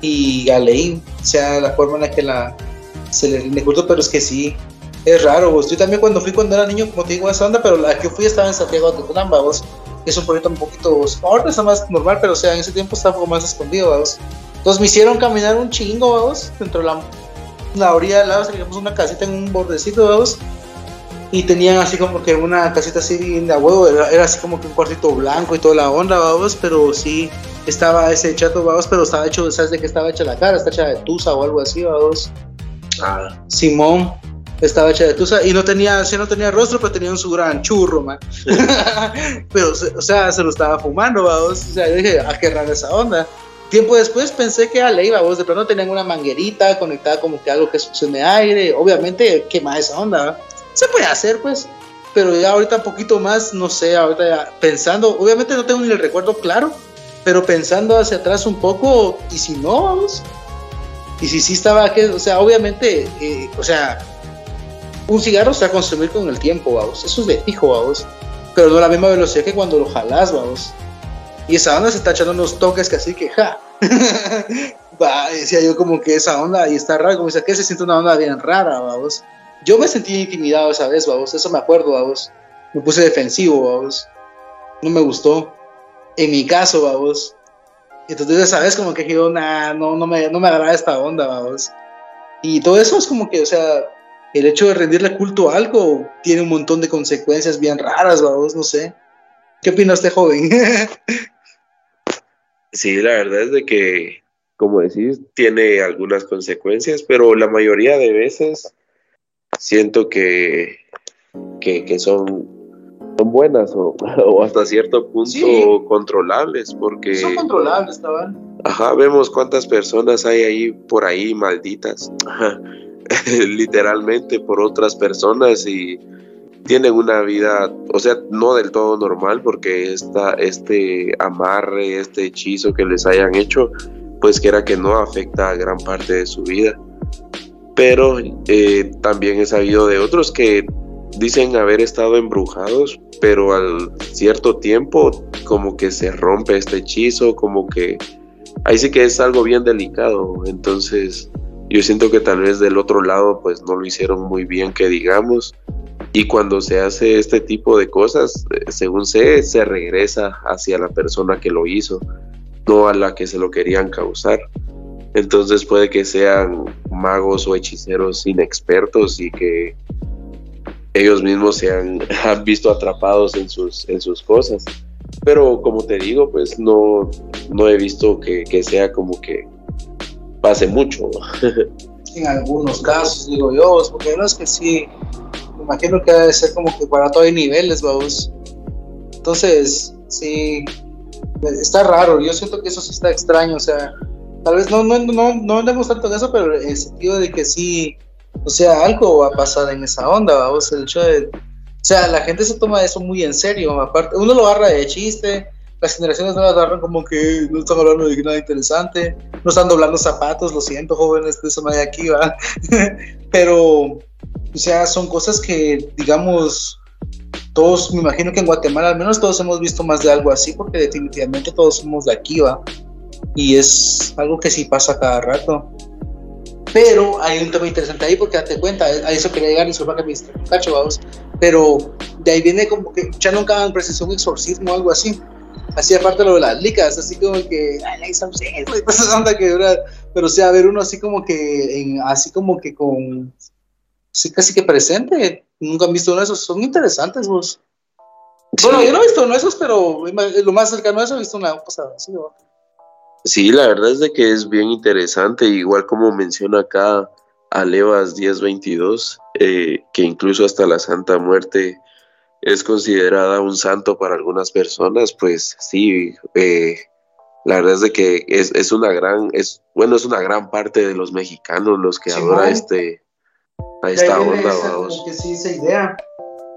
y a ley, o sea, la forma en la que la se le rinde culto, pero es que sí, es raro, vos. Yo también cuando fui cuando era niño, como te digo, esa onda, pero la que fui estaba en Santiago de Tucumán, vamos, es un proyecto un poquito, ahorita está más normal, pero o sea, en ese tiempo estaba un poco más escondido, vamos. Entonces me hicieron caminar un chingo, vamos, dentro de la, la orilla del lado, teníamos una casita en un bordecito, vamos, y tenían así como que una casita así de huevo, era, así como que un cuartito blanco y toda la onda, vamos, pero sí, estaba ese chato, vamos, pero estaba hecho, ¿sabes de qué estaba hecha la cara? Está hecha de tusa o algo así, vamos. Ah. Simón estaba hecha de tusa y no tenía, sí no tenía rostro, pero tenía un su gran churro, man. pero, o sea, se lo estaba fumando, vamos. O sea, yo dije, ah, qué rara esa onda. Tiempo después pensé que a la iba, vos de pronto tenían una manguerita conectada como que algo que succione aire, obviamente quema esa onda, se puede hacer pues, pero ya ahorita un poquito más, no sé, ahorita ya pensando, obviamente no tengo ni el recuerdo claro, pero pensando hacia atrás un poco, y si no, vamos, y si sí estaba, que, o sea, obviamente, eh, o sea, un cigarro se va a consumir con el tiempo, vamos, eso es de fijo, vamos, pero no a la misma velocidad que cuando lo jalas, vamos. Y esa onda se está echando unos toques que así que, ja. Decía yo como que esa onda, y está raro, como dice, que se siente una onda bien rara, vamos. Yo me sentí intimidado esa vez, vamos, eso me acuerdo, vamos. Me puse defensivo, vamos. No me gustó. En mi caso, vamos. Entonces esa vez como que yo, nah, no, no me, no me agrada esta onda, vamos. Y todo eso es como que, o sea, el hecho de rendirle culto a algo tiene un montón de consecuencias bien raras, vamos, no sé. ¿Qué opina este joven? Sí, la verdad es de que, como decís, tiene algunas consecuencias, pero la mayoría de veces siento que, que, son, son buenas o, hasta cierto punto controlables, porque... Son controlables, cabal. Ajá, vemos cuántas personas hay ahí por ahí malditas, literalmente por otras personas y tienen una vida, o sea, no del todo normal, porque esta, este amarre, este hechizo que les hayan hecho, pues que era que no afecta a gran parte de su vida. Pero eh, también he sabido de otros que dicen haber estado embrujados, pero al cierto tiempo como que se rompe este hechizo, como que ahí sí que es algo bien delicado. Entonces yo siento que tal vez del otro lado pues no lo hicieron muy bien que digamos y cuando se hace este tipo de cosas, eh, según sé, se regresa hacia la persona que lo hizo, no a la que se lo querían causar. Entonces puede que sean magos o hechiceros inexpertos y que ellos mismos se han, visto atrapados en sus, en sus cosas. Pero como te digo, pues no, no he visto que, que sea como que pase mucho. en algunos casos, digo yo, porque no es que sí, imagino que debe ser como que para todo hay niveles, vamos. Entonces, sí, está raro. Yo siento que eso sí está extraño. O sea, tal vez no, no, no, no andemos tanto en eso, pero en el sentido de que sí, o sea, algo va a pasar en esa onda, vamos. El hecho de sea, la gente se toma eso muy en serio. Aparte, uno lo agarra de chiste, las generaciones lo agarran como que no están hablando de nada interesante, no están doblando zapatos, lo siento, jóvenes, de no hay aquí, ¿va? Pero, o sea, son cosas que, digamos, todos, me imagino que en Guatemala al menos todos hemos visto más de algo así, porque definitivamente todos somos de aquí, ¿va? Y es algo que sí pasa cada rato. Pero hay un tema interesante ahí porque date cuenta, a eso quería llegar para que me cacho, vamos. Pero de ahí viene como que ya nunca han presenciado un exorcismo o algo así. Así aparte lo de las licas, así como que, ay, exorcismo y onda que pero o sea, ver uno así como que, en, así como que con, sí, casi que presente, nunca han visto uno de esos, son interesantes vos. Bueno, yo no he visto uno de esos, pero lo más cercano a eso he visto una cosa así, ¿no? Sí, la verdad es de que es bien interesante, igual como menciona acá Alevas 1022, eh, que incluso hasta la Santa Muerte es considerada un santo para algunas personas, pues sí, eh, la verdad es de que es, una gran, es bueno, es una gran parte de los mexicanos los que adora este, a esta onda, vamos. Que sí, esa idea.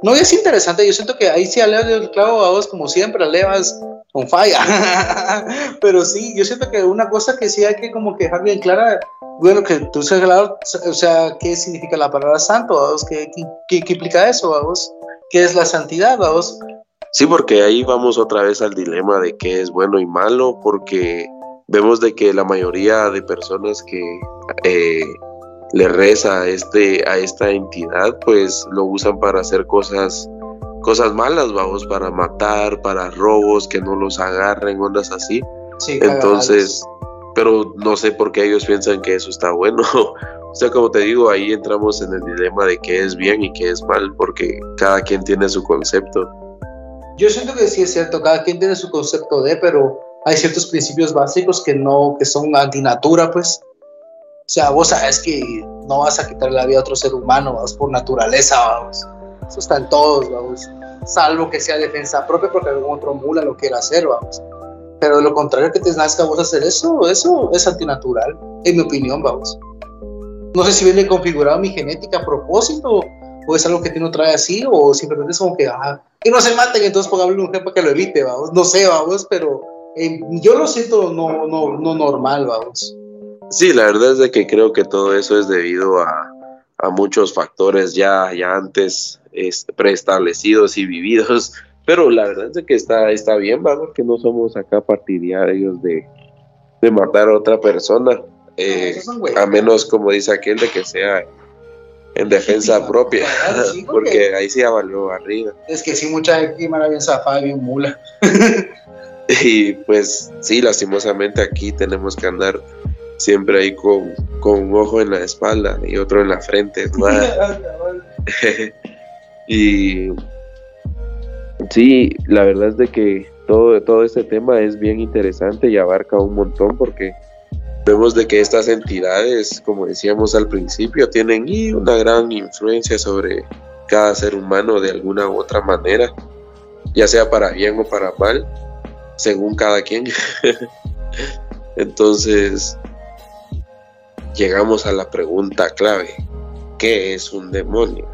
No, es interesante, yo siento que ahí sí Alevas el clavo, vos como siempre, Alevas con falla. Pero sí, yo siento que una cosa que sí hay que como que dejar bien clara, bueno, que tú sabes, claro, o sea, ¿qué significa la palabra santo? ¿vos? ¿Qué, qué, qué, implica eso? ¿vos? ¿Qué es la santidad? ¿vos? Sí, porque ahí vamos otra vez al dilema de qué es bueno y malo, porque vemos de que la mayoría de personas que eh, le reza a, este, a esta entidad, pues lo usan para hacer cosas cosas malas, vamos, para matar, para robos, que no los agarren, ondas así. Entonces, pero no sé por qué ellos piensan que eso está bueno. o sea, como te digo, ahí entramos en el dilema de qué es bien y qué es mal, porque cada quien tiene su concepto. Yo siento que sí es cierto, cada quien tiene su concepto de, pero hay ciertos principios básicos que no, que son antinatura, pues. O sea, vos sabes que no vas a quitar la vida a otro ser humano, vas por naturaleza, vamos. Eso está en todos, vamos salvo que sea defensa propia porque algún otro mula lo quiera hacer, vamos. Pero de lo contrario que te nazca vos hacer eso, eso es antinatural, en mi opinión, vamos. No sé si viene configurado mi genética a propósito o es algo que tiene trae así o simplemente es como que, ah, que no se maten, entonces pongámosle un para que lo evite, vamos. No sé, vamos, pero eh, yo lo siento no, no, no normal, vamos. Sí, la verdad es de que creo que todo eso es debido a, a muchos factores ya, ya antes preestablecidos y vividos, pero la verdad es que está, está bien, ¿va? porque no somos acá partidarios de, de matar a otra persona, eh, a menos como dice aquel de que sea en defensa propia, porque ahí sí ya valió arriba. Es que sí, mucha gente bien zafada, bien mula. y pues sí, lastimosamente aquí tenemos que andar siempre ahí con, un ojo en la espalda y otro en la frente. y sí, la verdad es de que todo, todo este tema es bien interesante y abarca un montón porque vemos de que estas entidades, como decíamos al principio, tienen una gran influencia sobre cada ser humano de alguna u otra manera, ya sea para bien o para mal, según cada quien. Entonces, llegamos a la pregunta clave, ¿qué es un demonio?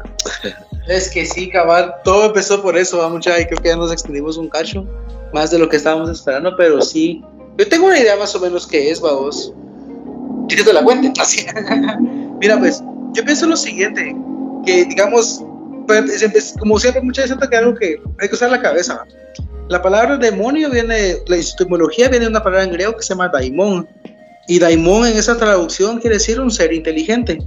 Es que sí, cabal, todo empezó por eso, va mucha, y creo que ya nos extendimos un cacho, más de lo que estábamos esperando, pero sí, yo tengo una idea más o menos qué es, vos. Y te la cuente, así. Mira, pues, yo pienso lo siguiente, que digamos, pues, como siempre, muchas veces que algo que hay que usar la cabeza. La palabra demonio viene, la epistemología viene de una palabra en griego que se llama daimon, y daimon en esa traducción quiere decir un ser inteligente.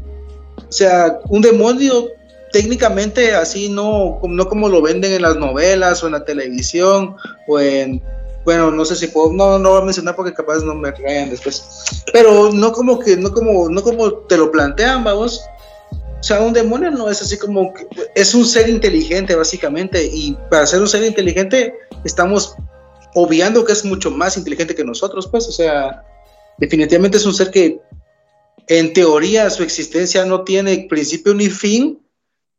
O sea, un demonio técnicamente así no, no como lo venden en las novelas o en la televisión o en bueno, no sé si puedo, no, no voy a mencionar porque capaz no me caen después, pero no como que, no como, no como te lo plantean, vamos. O sea, un demonio no es así como, que, es un ser inteligente básicamente y para ser un ser inteligente estamos obviando que es mucho más inteligente que nosotros, pues, o sea, definitivamente es un ser que en teoría su existencia no tiene principio ni fin.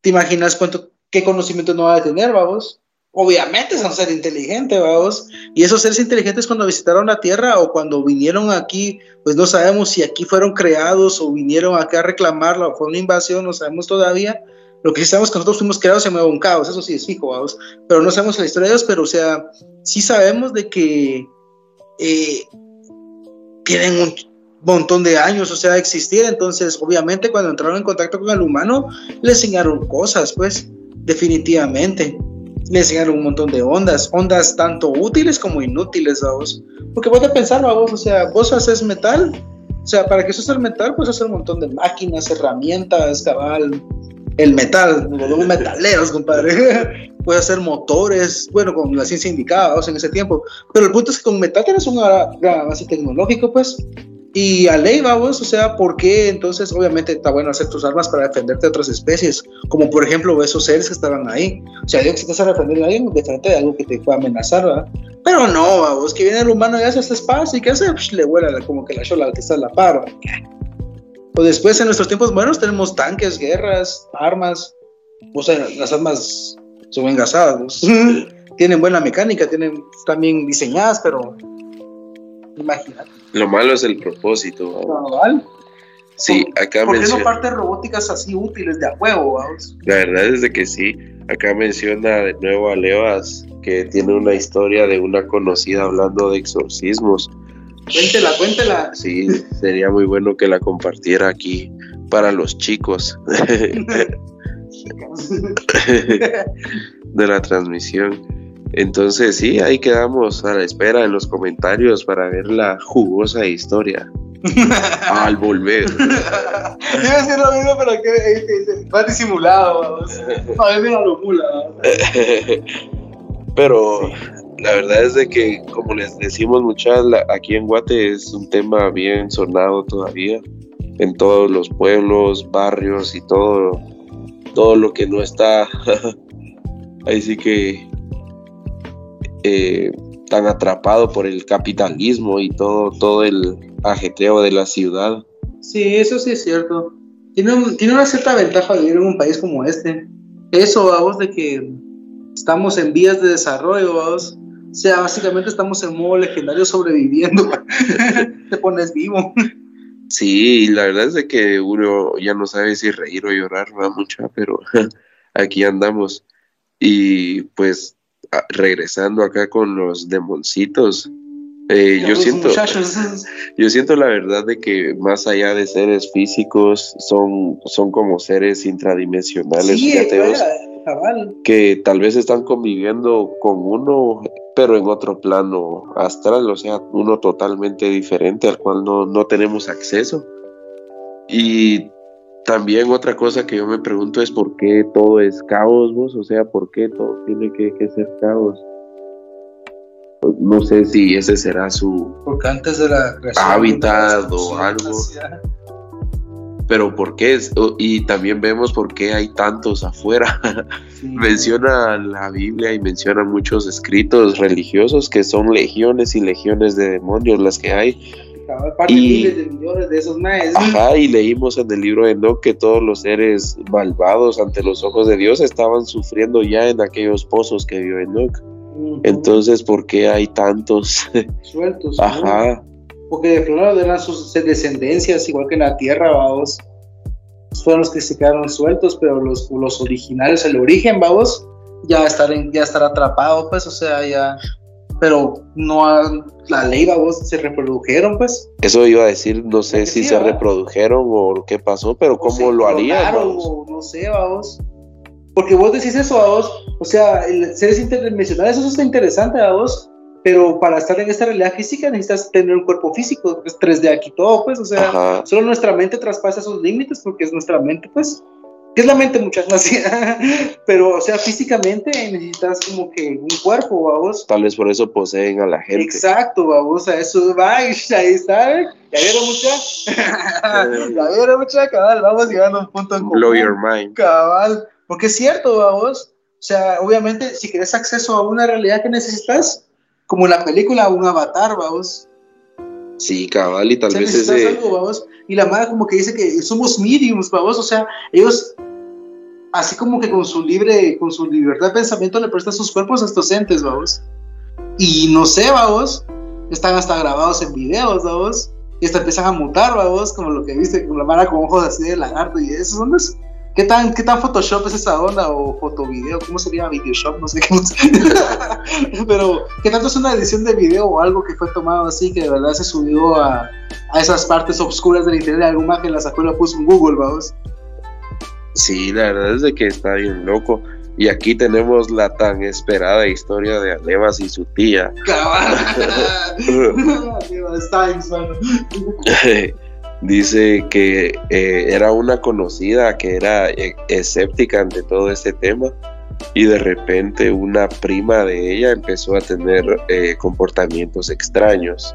¿Te imaginas cuánto, qué conocimiento no va a tener, vamos? Obviamente es un ser inteligente, vamos. Y esos seres inteligentes cuando visitaron la Tierra o cuando vinieron aquí, pues no sabemos si aquí fueron creados o vinieron acá a reclamarla o fue una invasión, no sabemos todavía. Lo que sí sabemos que nosotros fuimos creados en un caos, eso sí es fijo, vamos. Pero no sabemos la historia de ellos, pero o sea, sí sabemos de que eh, tienen un montón de años, o sea, existir. Entonces, obviamente, cuando entraron en contacto con el humano, le enseñaron cosas, pues, definitivamente. Le enseñaron un montón de ondas, ondas tanto útiles como inútiles, vamos. Porque vos de pensar, vos, o sea, vos haces metal, o sea, para que eso sea metal, pues hacer un montón de máquinas, herramientas, cabal, el metal, los metaleros, compadre. Puede hacer motores, bueno, con la ciencia indicada, en ese tiempo. Pero el punto es que con metal tienes un gran avance tecnológico, pues. Y a ley, vamos, o sea, ¿por qué entonces obviamente está bueno hacer tus armas para defenderte de otras especies? Como por ejemplo esos seres que estaban ahí. O sea, digo que estás a defender a alguien, defenderte de algo que te pueda amenazar, ¿verdad? Pero no, vamos, que viene el humano y hace este espacio y ¿qué hace? Le vuela como que la chola que está a la par. O después en nuestros tiempos buenos tenemos tanques, guerras, armas. O sea, las armas son engasadas. tienen buena mecánica, tienen también diseñadas, pero imagínate. Lo malo es el propósito. ¿vale? Sí, acá ¿Por qué no partes robóticas así útiles de a huevo? Vamos? La verdad es de que sí. Acá menciona de nuevo a Leoas que tiene una historia de una conocida hablando de exorcismos. Cuéntela, cuéntela. Sí, sería muy bueno que la compartiera aquí para los chicos de la transmisión. Entonces sí, ahí quedamos a la espera en los comentarios para ver la jugosa historia. Al volver. Iba a decir lo mismo, pero que va disimulado. Vamos. A ver, mira lo mula. Pero la verdad es de que, como les decimos muchas, aquí en Guate es un tema bien sonado todavía. En todos los pueblos, barrios y todo, todo lo que no está. Ahí sí que eh, tan atrapado por el capitalismo y todo, todo el ajeteo de la ciudad. Sí, eso sí es cierto. Tiene, tiene una cierta ventaja vivir en un país como este. Eso, vamos, de que estamos en vías de desarrollo, vamos. O sea, básicamente estamos en modo legendario sobreviviendo. Te pones vivo. Sí, la verdad es de que uno ya no sabe si reír o llorar, va mucha, pero aquí andamos. Y pues regresando acá con los demoncitos, eh, yo siento, yo siento la verdad de que más allá de seres físicos, son, son como seres intradimensionales, que tal vez están conviviendo con uno, pero en otro plano astral, o sea, uno totalmente diferente al cual no, no tenemos acceso. Y también otra cosa que yo me pregunto es por qué todo es caos, vos, o sea, por qué todo tiene que, ser caos. No sé si ese será su Porque antes de la hábitat o algo. Pero por qué es, y también vemos por qué hay tantos afuera. menciona la Biblia y menciona muchos escritos religiosos que son legiones y legiones de demonios las que hay y, de millones de esos Ajá, y leímos en el libro de Enoch que todos los seres malvados ante los ojos de Dios estaban sufriendo ya en aquellos pozos que vio Enoch. Entonces, ¿por qué hay tantos sueltos? Ajá. Porque de plano eran sus descendencias, igual que en la tierra, vamos. Fueron los que se quedaron sueltos, pero los, los originales, el origen, vamos, ya estar, ya estar atrapado, pues, o sea, ya pero no la ley, vos, se reprodujeron, pues. Eso iba a decir, no sé si se reprodujeron o qué pasó, pero cómo lo harían. no sé, vamos. Porque vos decís eso, vos, o sea, el seres interdimensionales, eso está interesante, vos, pero para estar en esta realidad física necesitas tener un cuerpo físico, es 3D aquí todo, pues, o sea, solo nuestra mente traspasa esos límites porque es nuestra mente, pues es la mente muchas pero o sea, físicamente necesitas como que un cuerpo, vamos. Tal vez por eso poseen a la gente. Exacto, vamos, a eso va, ahí está, ¿eh? ya vieron mucha, ya vieron mucha, cabal, vamos llegando a un punto en común. Blow your mind. Cabal, porque es cierto, vamos, o sea, obviamente, si quieres acceso a una realidad que necesitas, como en la película, un avatar, vamos. Sí, cabal, y tal vez. Algo, vamos, y la madre como que dice que somos mediums, vamos, o sea, ellos así como que con su libre, con su libertad de pensamiento le prestan sus cuerpos a estos entes, vamos. Y no sé, vamos, están hasta grabados en videos, vamos. Y hasta empiezan a mutar, vamos, como lo que viste, con la mano con ojos así de lagarto y eso, ¿dónde ¿Qué tan, ¿Qué tan Photoshop es esa onda? O fotovideo, ¿cómo sería Videoshop? No sé qué. Pero, ¿qué tanto es una edición de video o algo que fue tomado así que de verdad se subió a, a esas partes oscuras del internet? Algún que la sacó y la puso en Google, vamos. Sí, la verdad es de que está bien loco. Y aquí tenemos la tan esperada historia de Alevas y su tía. Dice que eh, era una conocida que era eh, escéptica ante todo este tema y de repente una prima de ella empezó a tener eh, comportamientos extraños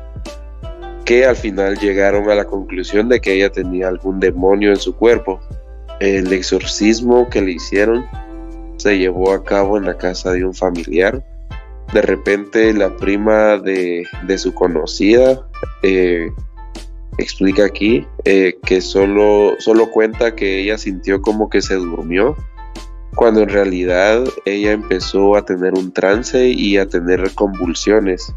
que al final llegaron a la conclusión de que ella tenía algún demonio en su cuerpo. El exorcismo que le hicieron se llevó a cabo en la casa de un familiar. De repente la prima de, su conocida explica aquí eh, que solo, solo cuenta que ella sintió como que se durmió, cuando en realidad ella empezó a tener un trance y a tener convulsiones.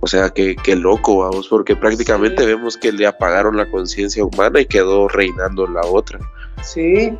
O sea, que, loco, vamos, porque prácticamente vemos que le apagaron la conciencia humana y quedó reinando la otra. Sí,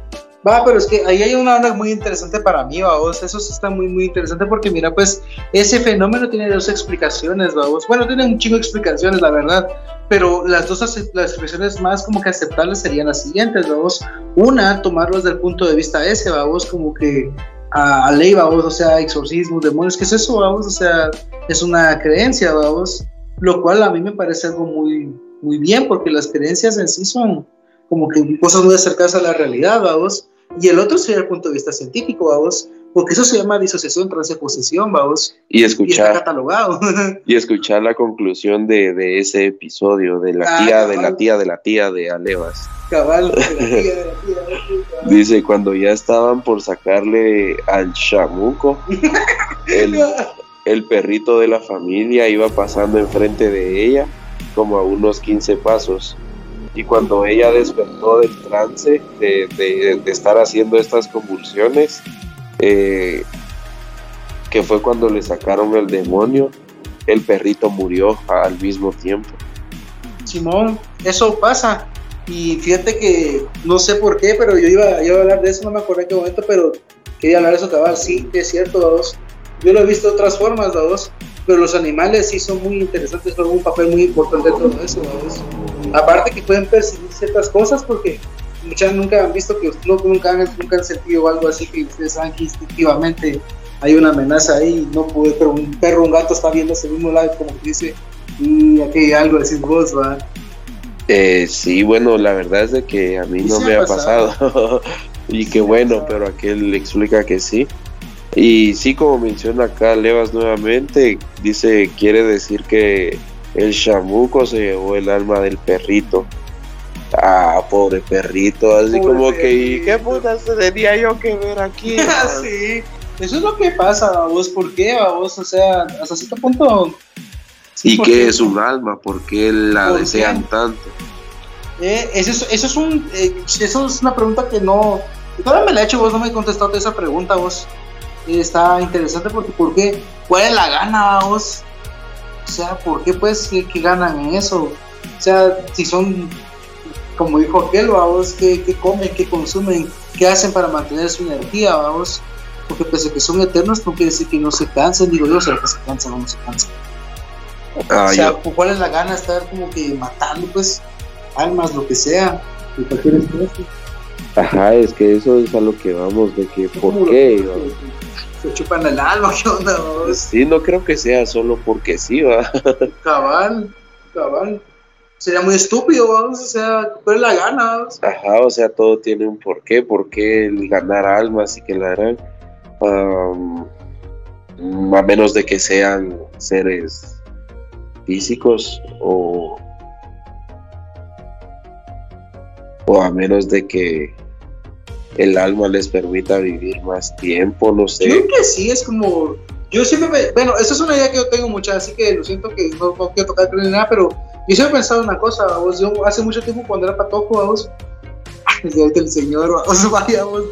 Va, pero es que ahí hay una onda muy interesante para mí, vamos. Eso está muy, muy interesante porque, mira, pues ese fenómeno tiene dos explicaciones, vamos. Bueno, tiene un chingo de explicaciones, la verdad. Pero las dos las expresiones más como que aceptables serían las siguientes, vamos. Una, tomarlo desde el punto de vista ese, vamos, como que a, ley, vamos, o sea, exorcismo, demonios, ¿qué es eso, vamos? O sea, es una creencia, vamos. Lo cual a mí me parece algo muy, muy bien porque las creencias en sí son como que cosas muy acercadas a la realidad, vamos. Y el otro sería el punto de vista científico, vamos, porque eso se llama disociación transposición, vamos. Y escuchar. Y catalogado. y escuchar la conclusión de, de ese episodio de la ah, tía, de la tía, de la tía de Alevas. Cabal, de la tía, de la tía. Dice, cuando ya estaban por sacarle al chamuco, el, el perrito de la familia iba pasando enfrente de ella, como a unos 15 pasos y cuando ella despertó del trance de, estar haciendo estas convulsiones, eh, que fue cuando le sacaron el demonio, el perrito murió al mismo tiempo. Simón, eso pasa. Y fíjate que no sé por qué, pero yo iba, a hablar de eso, no me acuerdo en qué momento, pero quería hablar de eso cabal. Sí, es cierto, dos. Yo lo he visto de otras formas, dos pero los animales sí son muy interesantes, juegan un papel muy importante en todo eso. Aparte que pueden percibir ciertas cosas porque muchas nunca han visto que nunca, han, nunca han sentido algo así que ustedes saben que instintivamente hay una amenaza ahí, no puede, pero un perro un gato está viendo ese mismo lado como que dice, y aquí hay algo, decís vos, va. Eh, sí, bueno, la verdad es de que a mí no me ha pasado, y qué bueno, pero aquel explica que sí. Y sí, como menciona acá Levas nuevamente, dice, quiere decir que el chamuco se llevó el alma del perrito. Ah, pobre perrito, así como que, ¿y qué puta tenía yo que ver aquí? sí, eso es lo que pasa, vos, ¿por qué, vos? O sea, hasta cierto punto... ¿Y qué es un alma? ¿Por qué la desean tanto? Eh, eso, eso, es un, eh, eso es una pregunta que no... Todavía me la he hecho, vos no me he contestado esa pregunta, vos está interesante porque ¿por qué? ¿Cuál es la gana, vos? O sea, ¿por qué pues que, ganan en eso? O sea, si son, como dijo aquel, vamos, ¿qué, ¿qué, comen, qué consumen, qué hacen para mantener su energía, vamos? Porque pese a que son eternos, no quiere decir que no se cansen, digo yo, sea, que se cansan o no se cansan. Ah, o sea, ¿cuál es la gana de estar como que matando, pues, almas, lo que sea, de cualquier especie? Ajá, es que eso es a lo que vamos, de que, ¿por qué? Se chupan el alma, ¿qué onda? Sí, no creo que sea solo porque sí, va. Cabal, cabal. Sería muy estúpido, vamos, o sea, ¿cuál la gana? Ajá, o sea, todo tiene un porqué, por qué el ganar almas y que la harán. a menos de que sean seres físicos o o a menos de que el alma les permita vivir más tiempo, no sé. Yo creo que sí, es como, yo siempre, bueno, esa es una idea que yo tengo mucha, así que lo siento que no, quiero tocar nada, pero yo siempre he pensado una cosa, vos, yo hace mucho tiempo cuando era patojo, vos, el señor, vamos, vaya, vos,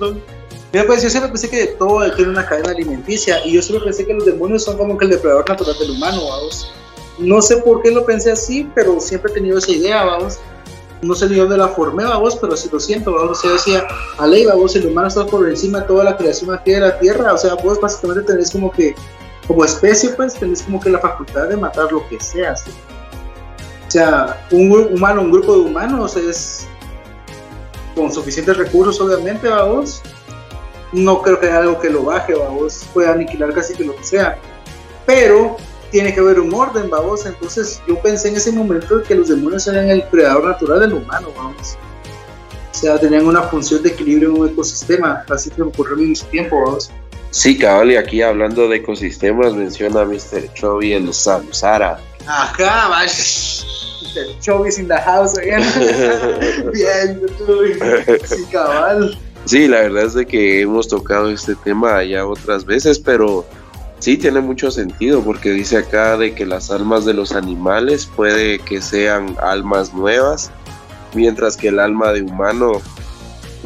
pues yo siempre pensé que todo tiene una cadena alimenticia y yo siempre pensé que los demonios son como que el depredador natural del humano, vamos. No sé por qué lo pensé así, pero siempre he tenido esa idea, vamos. No sé ni dónde la formé, vos, pero si lo siento, vos, o decía, a ley, vos, el humano está por encima de toda la creación aquí de la Tierra, o sea, vos básicamente tenés como que, como especie, pues, tenés como que la facultad de matar lo que sea, O sea, un humano, un grupo de humanos es con suficientes recursos, obviamente, vos, no creo que haya algo que lo baje, vos, puede aniquilar casi que lo que sea, pero tiene que haber un orden, vamos. Entonces yo pensé en ese momento que los demonios eran el predador natural del humano, vamos. O sea, tenían una función de equilibrio en un ecosistema, así que ocurrió en su tiempo, vamos. Sí, cabal, y aquí hablando de ecosistemas, menciona Mr. Chovy el Samsara. Ajá, vas. Mr. Chovy's in the house again. Bien, sí, cabal. Sí, la verdad es de que hemos tocado este tema ya otras veces, pero Sí, tiene mucho sentido porque dice acá de que las almas de los animales puede que sean almas nuevas, mientras que el alma de humano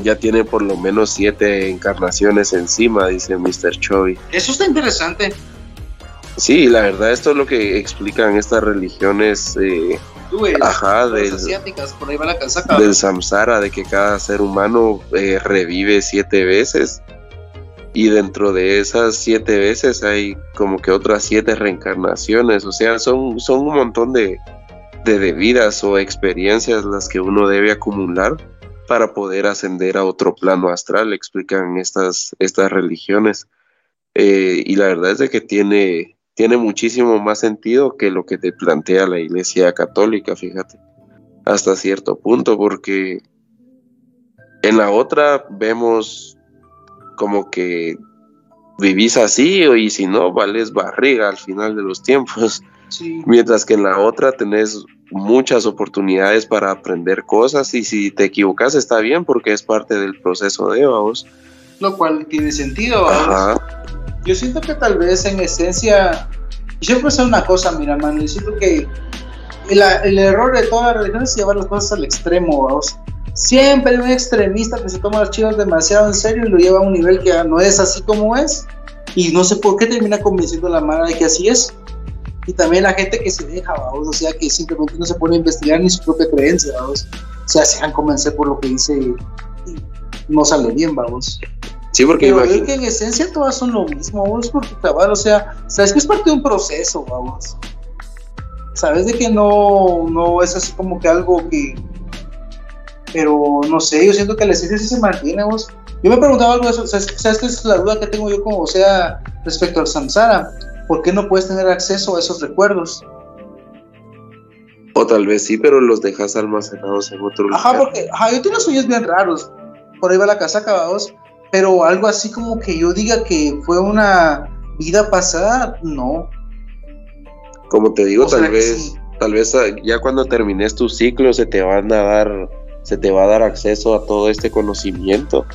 ya tiene por lo menos siete encarnaciones encima, dice Mr. Chovy. Eso está interesante. Sí, la verdad esto es lo que explican estas religiones eh, ajá, del, del samsara, de que cada ser humano eh, revive siete veces y dentro de esas siete veces hay como que otras siete reencarnaciones, o sea, son, son un montón de, de, vidas o experiencias las que uno debe acumular para poder ascender a otro plano astral, explican estas, estas religiones. Eh, y la verdad es de que tiene, tiene muchísimo más sentido que lo que te plantea la Iglesia Católica, fíjate, hasta cierto punto, porque en la otra vemos como que vivís así y si no, vales barriga al final de los tiempos. Mientras que en la otra tenés muchas oportunidades para aprender cosas y si te equivocas está bien porque es parte del proceso de vos. Lo cual tiene sentido. Yo siento que tal vez en esencia, siempre es una cosa, mira, mano, yo siento que el, error de toda religión es llevar las cosas al extremo, vamos. Siempre hay un extremista que se toma las chivas demasiado en serio y lo lleva a un nivel que no es así como es. Y no sé por qué termina convenciendo a la mano de que así es. Y también la gente que se deja, vamos, o sea, que simplemente no se pone a investigar ni su propia creencia, vamos. O sea, se dejan convencer por lo que dice y no sale bien, vamos. Sí, porque Pero que en esencia todas son lo mismo, vamos, porque cabal, o sea, sabes que es parte de un proceso, vamos. Sabes de que no, no es así como que algo que, pero no sé, yo siento que la esencia sí se mantiene, vos. Yo me preguntaba algo de eso, ¿sabes, ¿sabes qué es la duda que tengo yo como, o sea, respecto al samsara? ¿Por qué no puedes tener acceso a esos recuerdos? O tal vez sí, pero los dejas almacenados en otro lugar. Ajá, porque ajá, yo tengo sueños bien raros. Por ahí va la casa acabados. Pero algo así como que yo diga que fue una vida pasada, no. Como te digo, tal vez, tal vez ah, ya cuando termines tu ciclo se te van a dar se te va a dar acceso a todo este conocimiento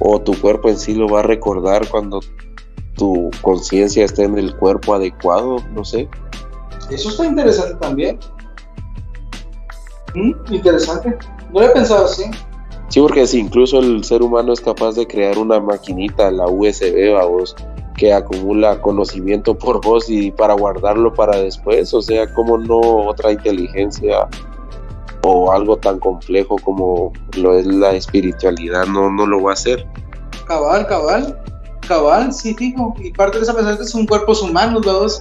o tu cuerpo en sí lo va a recordar cuando tu conciencia esté en el cuerpo adecuado, no sé. Eso está interesante también. Mm, interesante. No lo he pensado así. Sí, porque si incluso el ser humano es capaz de crear una maquinita, la USB, a vos, que acumula conocimiento por vos y para guardarlo para después, o sea, como no otra inteligencia o algo tan complejo como lo es la espiritualidad no, no lo va a hacer. Cabal, cabal, cabal, sí, fijo. Y parte de esa persona son cuerpos humanos, dos.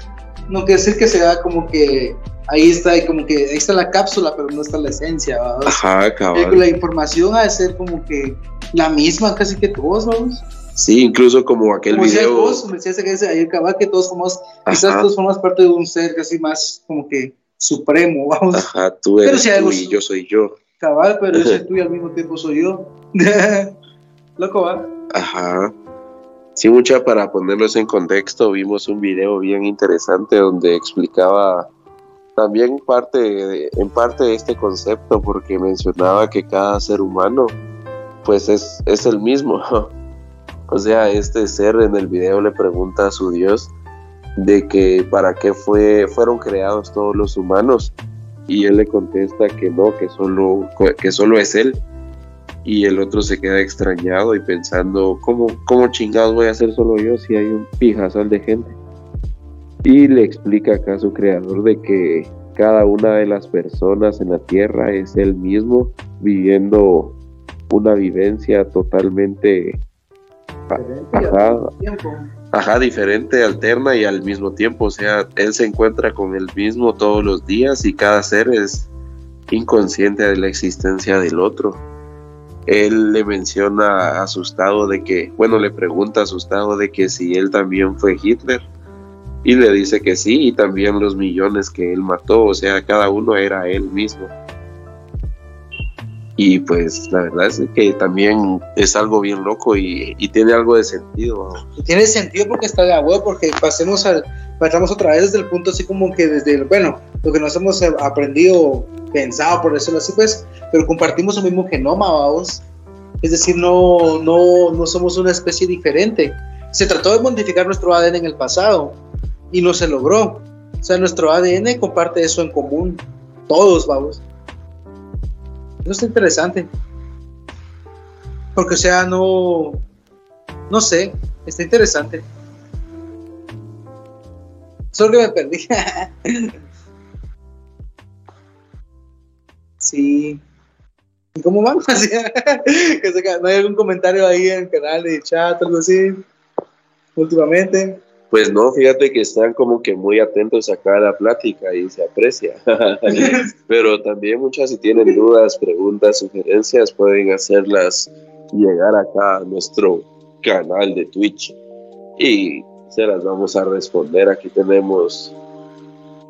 No quiere decir que sea como que ahí está, y como que ahí está la cápsula, pero no está la esencia, Ajá, cabal. La información ha de ser como que la misma casi que todos, vamos. Sí, incluso como aquel como video. Vos, como decías que ayer cabal que todos somos, quizás todos somos parte de un ser casi más como que supremo, vamos. Ajá, tú eres tú y yo soy yo. Cabal, pero yo soy tú y al mismo tiempo soy yo. Loco, ¿va? Ajá. Sí, mucha para ponerlos en contexto, vimos un video bien interesante donde explicaba también parte en parte de este concepto porque mencionaba que cada ser humano pues es, es el mismo. O sea, este ser en el video le pregunta a su Dios de que para qué fue, fueron creados todos los humanos. Y él le contesta que no, que solo, que solo es él. Y el otro se queda extrañado y pensando ¿cómo, cómo chingados voy a ser solo yo si hay un pijazal de gente y le explica acá a su creador de que cada una de las personas en la tierra es el mismo, viviendo una vivencia totalmente ajá, diferente, alterna y al mismo tiempo. O sea, él se encuentra con el mismo todos los días y cada ser es inconsciente de la existencia del otro. Él le menciona asustado de que, bueno, le pregunta asustado de que si él también fue Hitler y le dice que sí y también los millones que él mató, o sea, cada uno era él mismo. Y pues la verdad es que también es algo bien loco y, tiene algo de sentido. tiene sentido porque está de huevo, porque pasemos al, pasamos otra vez desde el punto así como que desde, bueno, lo que nos hemos aprendido, pensado, por decirlo así, pues, pero compartimos el mismo genoma, vamos. Es decir, no, no, no somos una especie diferente. Se trató de modificar nuestro ADN en el pasado y no se logró. O sea, nuestro ADN comparte eso en común. Todos, vamos. Eso está interesante. Porque, o sea, no. No sé, está interesante. Solo que me perdí. sí. ¿Y cómo vamos? ¿No hay algún comentario ahí en el canal de chat, algo así? Últimamente. Pues no, fíjate que están como que muy atentos a cada plática y se aprecia. Pero también muchas si tienen dudas, preguntas, sugerencias, pueden hacerlas llegar acá a nuestro canal de Twitch y se las vamos a responder. Aquí tenemos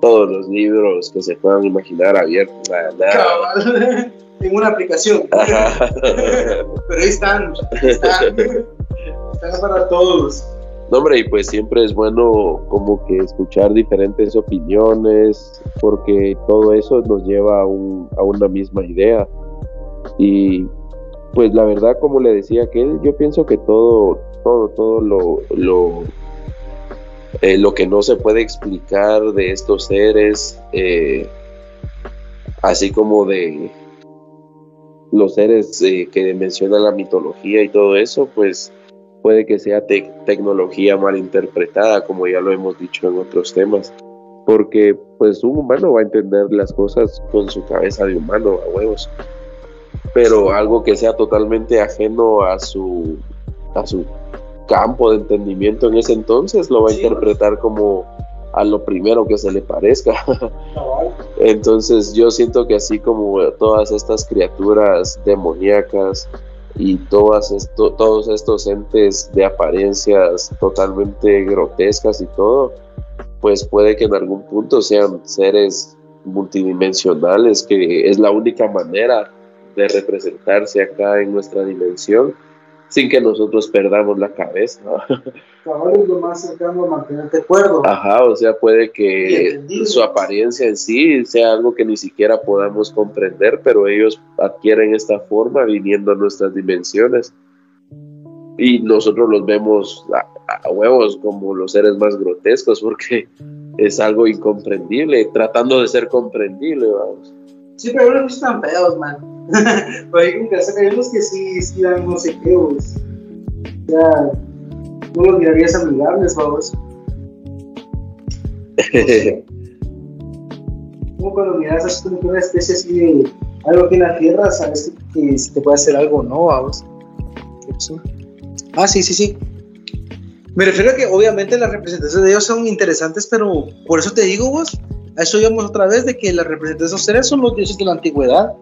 todos los libros que se puedan imaginar abiertos. en una aplicación. Pero ahí están, ahí están. están para todos. No, hombre, y pues siempre es bueno como que escuchar diferentes opiniones, porque todo eso nos lleva a, una misma idea. Y pues la verdad, como le decía aquel, yo pienso que todo, todo, todo lo, lo, eh, lo que no se puede explicar de estos seres, eh, así como de los seres eh, que menciona la mitología y todo eso, pues puede que sea tecnología mal interpretada, como ya lo hemos dicho en otros temas, porque pues un humano va a entender las cosas con su cabeza de humano a huevos, pero algo que sea totalmente ajeno a su, a su campo de entendimiento en ese entonces lo va a interpretar como a lo primero que se le parezca. Entonces yo siento que así como todas estas criaturas demoníacas y todas esto, todos estos entes de apariencias totalmente grotescas y todo, pues puede que en algún punto sean seres multidimensionales, que es la única manera de representarse acá en nuestra dimensión sin que nosotros perdamos la cabeza. es lo más cercano a mantenerte cuerdo. Ajá, o sea, puede que su apariencia en sí sea algo que ni siquiera podamos comprender, pero ellos adquieren esta forma viniendo a nuestras dimensiones. Y nosotros los vemos a, huevos como los seres más grotescos porque es algo incomprendible, tratando de ser comprendible, vamos. Sí, pero no están feos, man. Por ahí que hay unos que sí, sí dan no sé qué, O sea, no los mirarías amigables, vamos. como cuando miras así como una especie así de algo que en la tierra, sabes que, si te puede hacer algo no, vamos. Ah, sí, sí, sí. Me refiero a que obviamente las representaciones de ellos son interesantes, pero por eso te digo vos, a eso íbamos otra vez de que las representaciones de esos seres son los dioses de la antigüedad.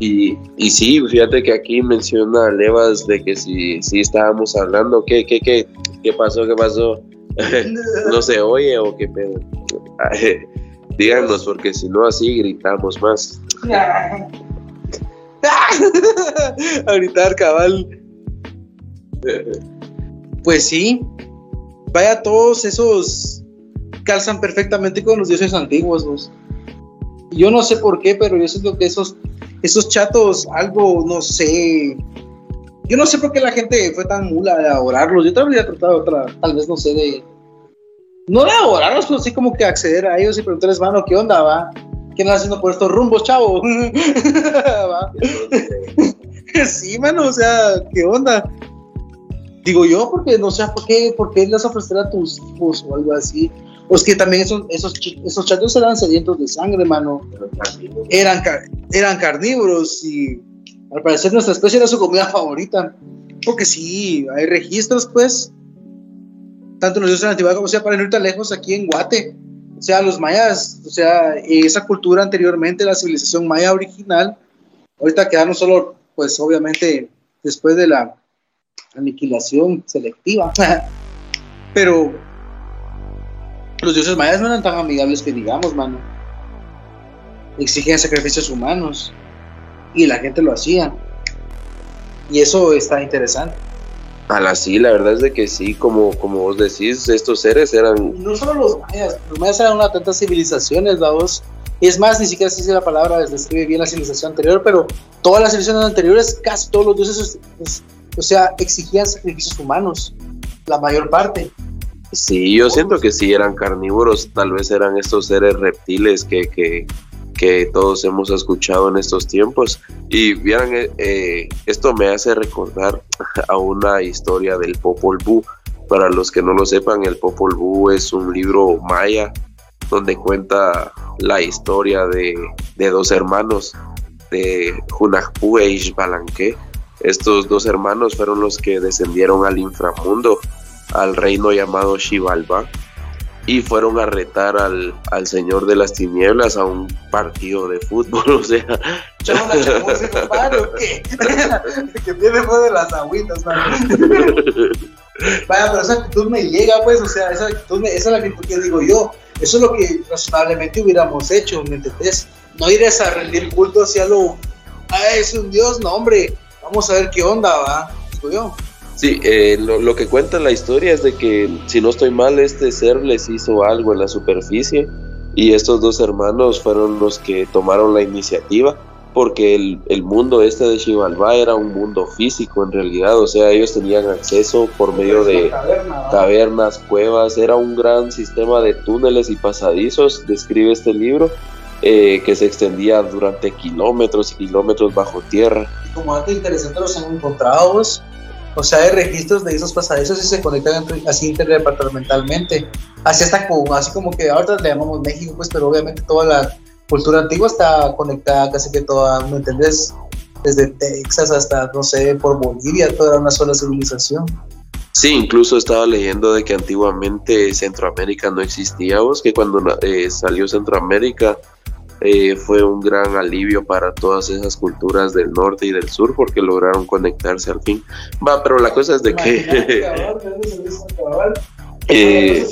Y, y sí, fíjate que aquí menciona Levas de que si, si estábamos hablando, ¿qué, qué, qué, qué pasó, qué pasó? ¿No se oye o qué pedo? Díganos, porque si no así gritamos más. A gritar, cabal. Pues sí. Vaya, todos esos calzan perfectamente con los dioses antiguos. Yo no sé por qué, pero yo siento que esos esos chatos, algo, no sé. Yo no sé por qué la gente fue tan mula de adorarlos. Yo también habría tratado otra, tal vez, no sé, de. No de adorarlos, pero sí como que acceder a ellos y preguntarles, mano, ¿qué onda, va? ¿Qué andas haciendo por estos rumbos, chavo? sí, mano, o sea, ¿qué onda? Digo yo, porque no sé por qué, por qué les ofrecer a tus hijos o algo así. Pues que también esos, esos, esos chatos eran sedientos de sangre, mano. Eran, eran carnívoros y al parecer nuestra especie era su comida favorita. Porque sí, hay registros, pues, tanto en los dioses antiguos como sea para ir lejos aquí en Guate. O sea, los mayas, o sea, esa cultura anteriormente, la civilización maya original, ahorita quedaron solo, pues obviamente, después de la aniquilación selectiva. Pero los dioses mayas no eran tan amigables que digamos, mano. Exigían sacrificios humanos y la gente lo hacía. Y eso está interesante. A la sí, la verdad es de que sí, como, como vos decís, estos seres eran... No solo los mayas, los mayas eran una de tantas civilizaciones, la dos. Es más, ni siquiera se dice la palabra, describe bien la civilización anterior, pero todas las civilizaciones anteriores, casi todos los dioses, o sea, exigían sacrificios humanos, la mayor parte. Sí, yo siento que sí eran carnívoros, tal vez eran estos seres reptiles que, que, todos hemos escuchado en estos tiempos. Y vieran, eh, eh, esto me hace recordar a una historia del Popol Vuh. Para los que no lo sepan, el Popol Vuh es un libro maya donde cuenta la historia de, de dos hermanos, de Hunahpu e Ishbalanque. Estos dos hermanos fueron los que descendieron al inframundo al reino llamado Xibalba y fueron a retar al, al, señor de las tinieblas a un partido de fútbol, o sea... ¿qué? que tiene de las agüitas, Vaya, pero esa actitud me llega, pues, o sea, esa actitud, esa es la actitud que digo yo. Eso es lo que razonablemente hubiéramos hecho, ¿me entendés? No ir a rendir culto hacia lo... Ah, es un dios, no, hombre. Vamos a ver qué onda, va, digo yo. Sí, eh, lo, que cuenta la historia es de que, si no estoy mal, este ser les hizo algo en la superficie y estos dos hermanos fueron los que tomaron la iniciativa porque el, mundo este de Xibalbá era un mundo físico en realidad, o sea, ellos tenían acceso por medio de cavernas, cuevas, era un gran sistema de túneles y pasadizos, describe este libro, eh, que se extendía durante kilómetros y kilómetros bajo tierra. Como dato interesante los han encontrado, o sea, hay registros de esos pasadizos y se conectan así interdepartamentalmente. Así hasta como, así como que ahorita le llamamos México, pues, pero obviamente toda la cultura antigua está conectada casi que toda, ¿me entendés? Desde Texas hasta, no sé, por Bolivia, toda una sola civilización. Sí, incluso estaba leyendo de que antiguamente Centroamérica no existía, vos, que cuando eh, salió Centroamérica eh, fue un gran alivio para todas esas culturas del norte y del sur porque lograron conectarse al fin. Va, pero la cosa es de que... Eh,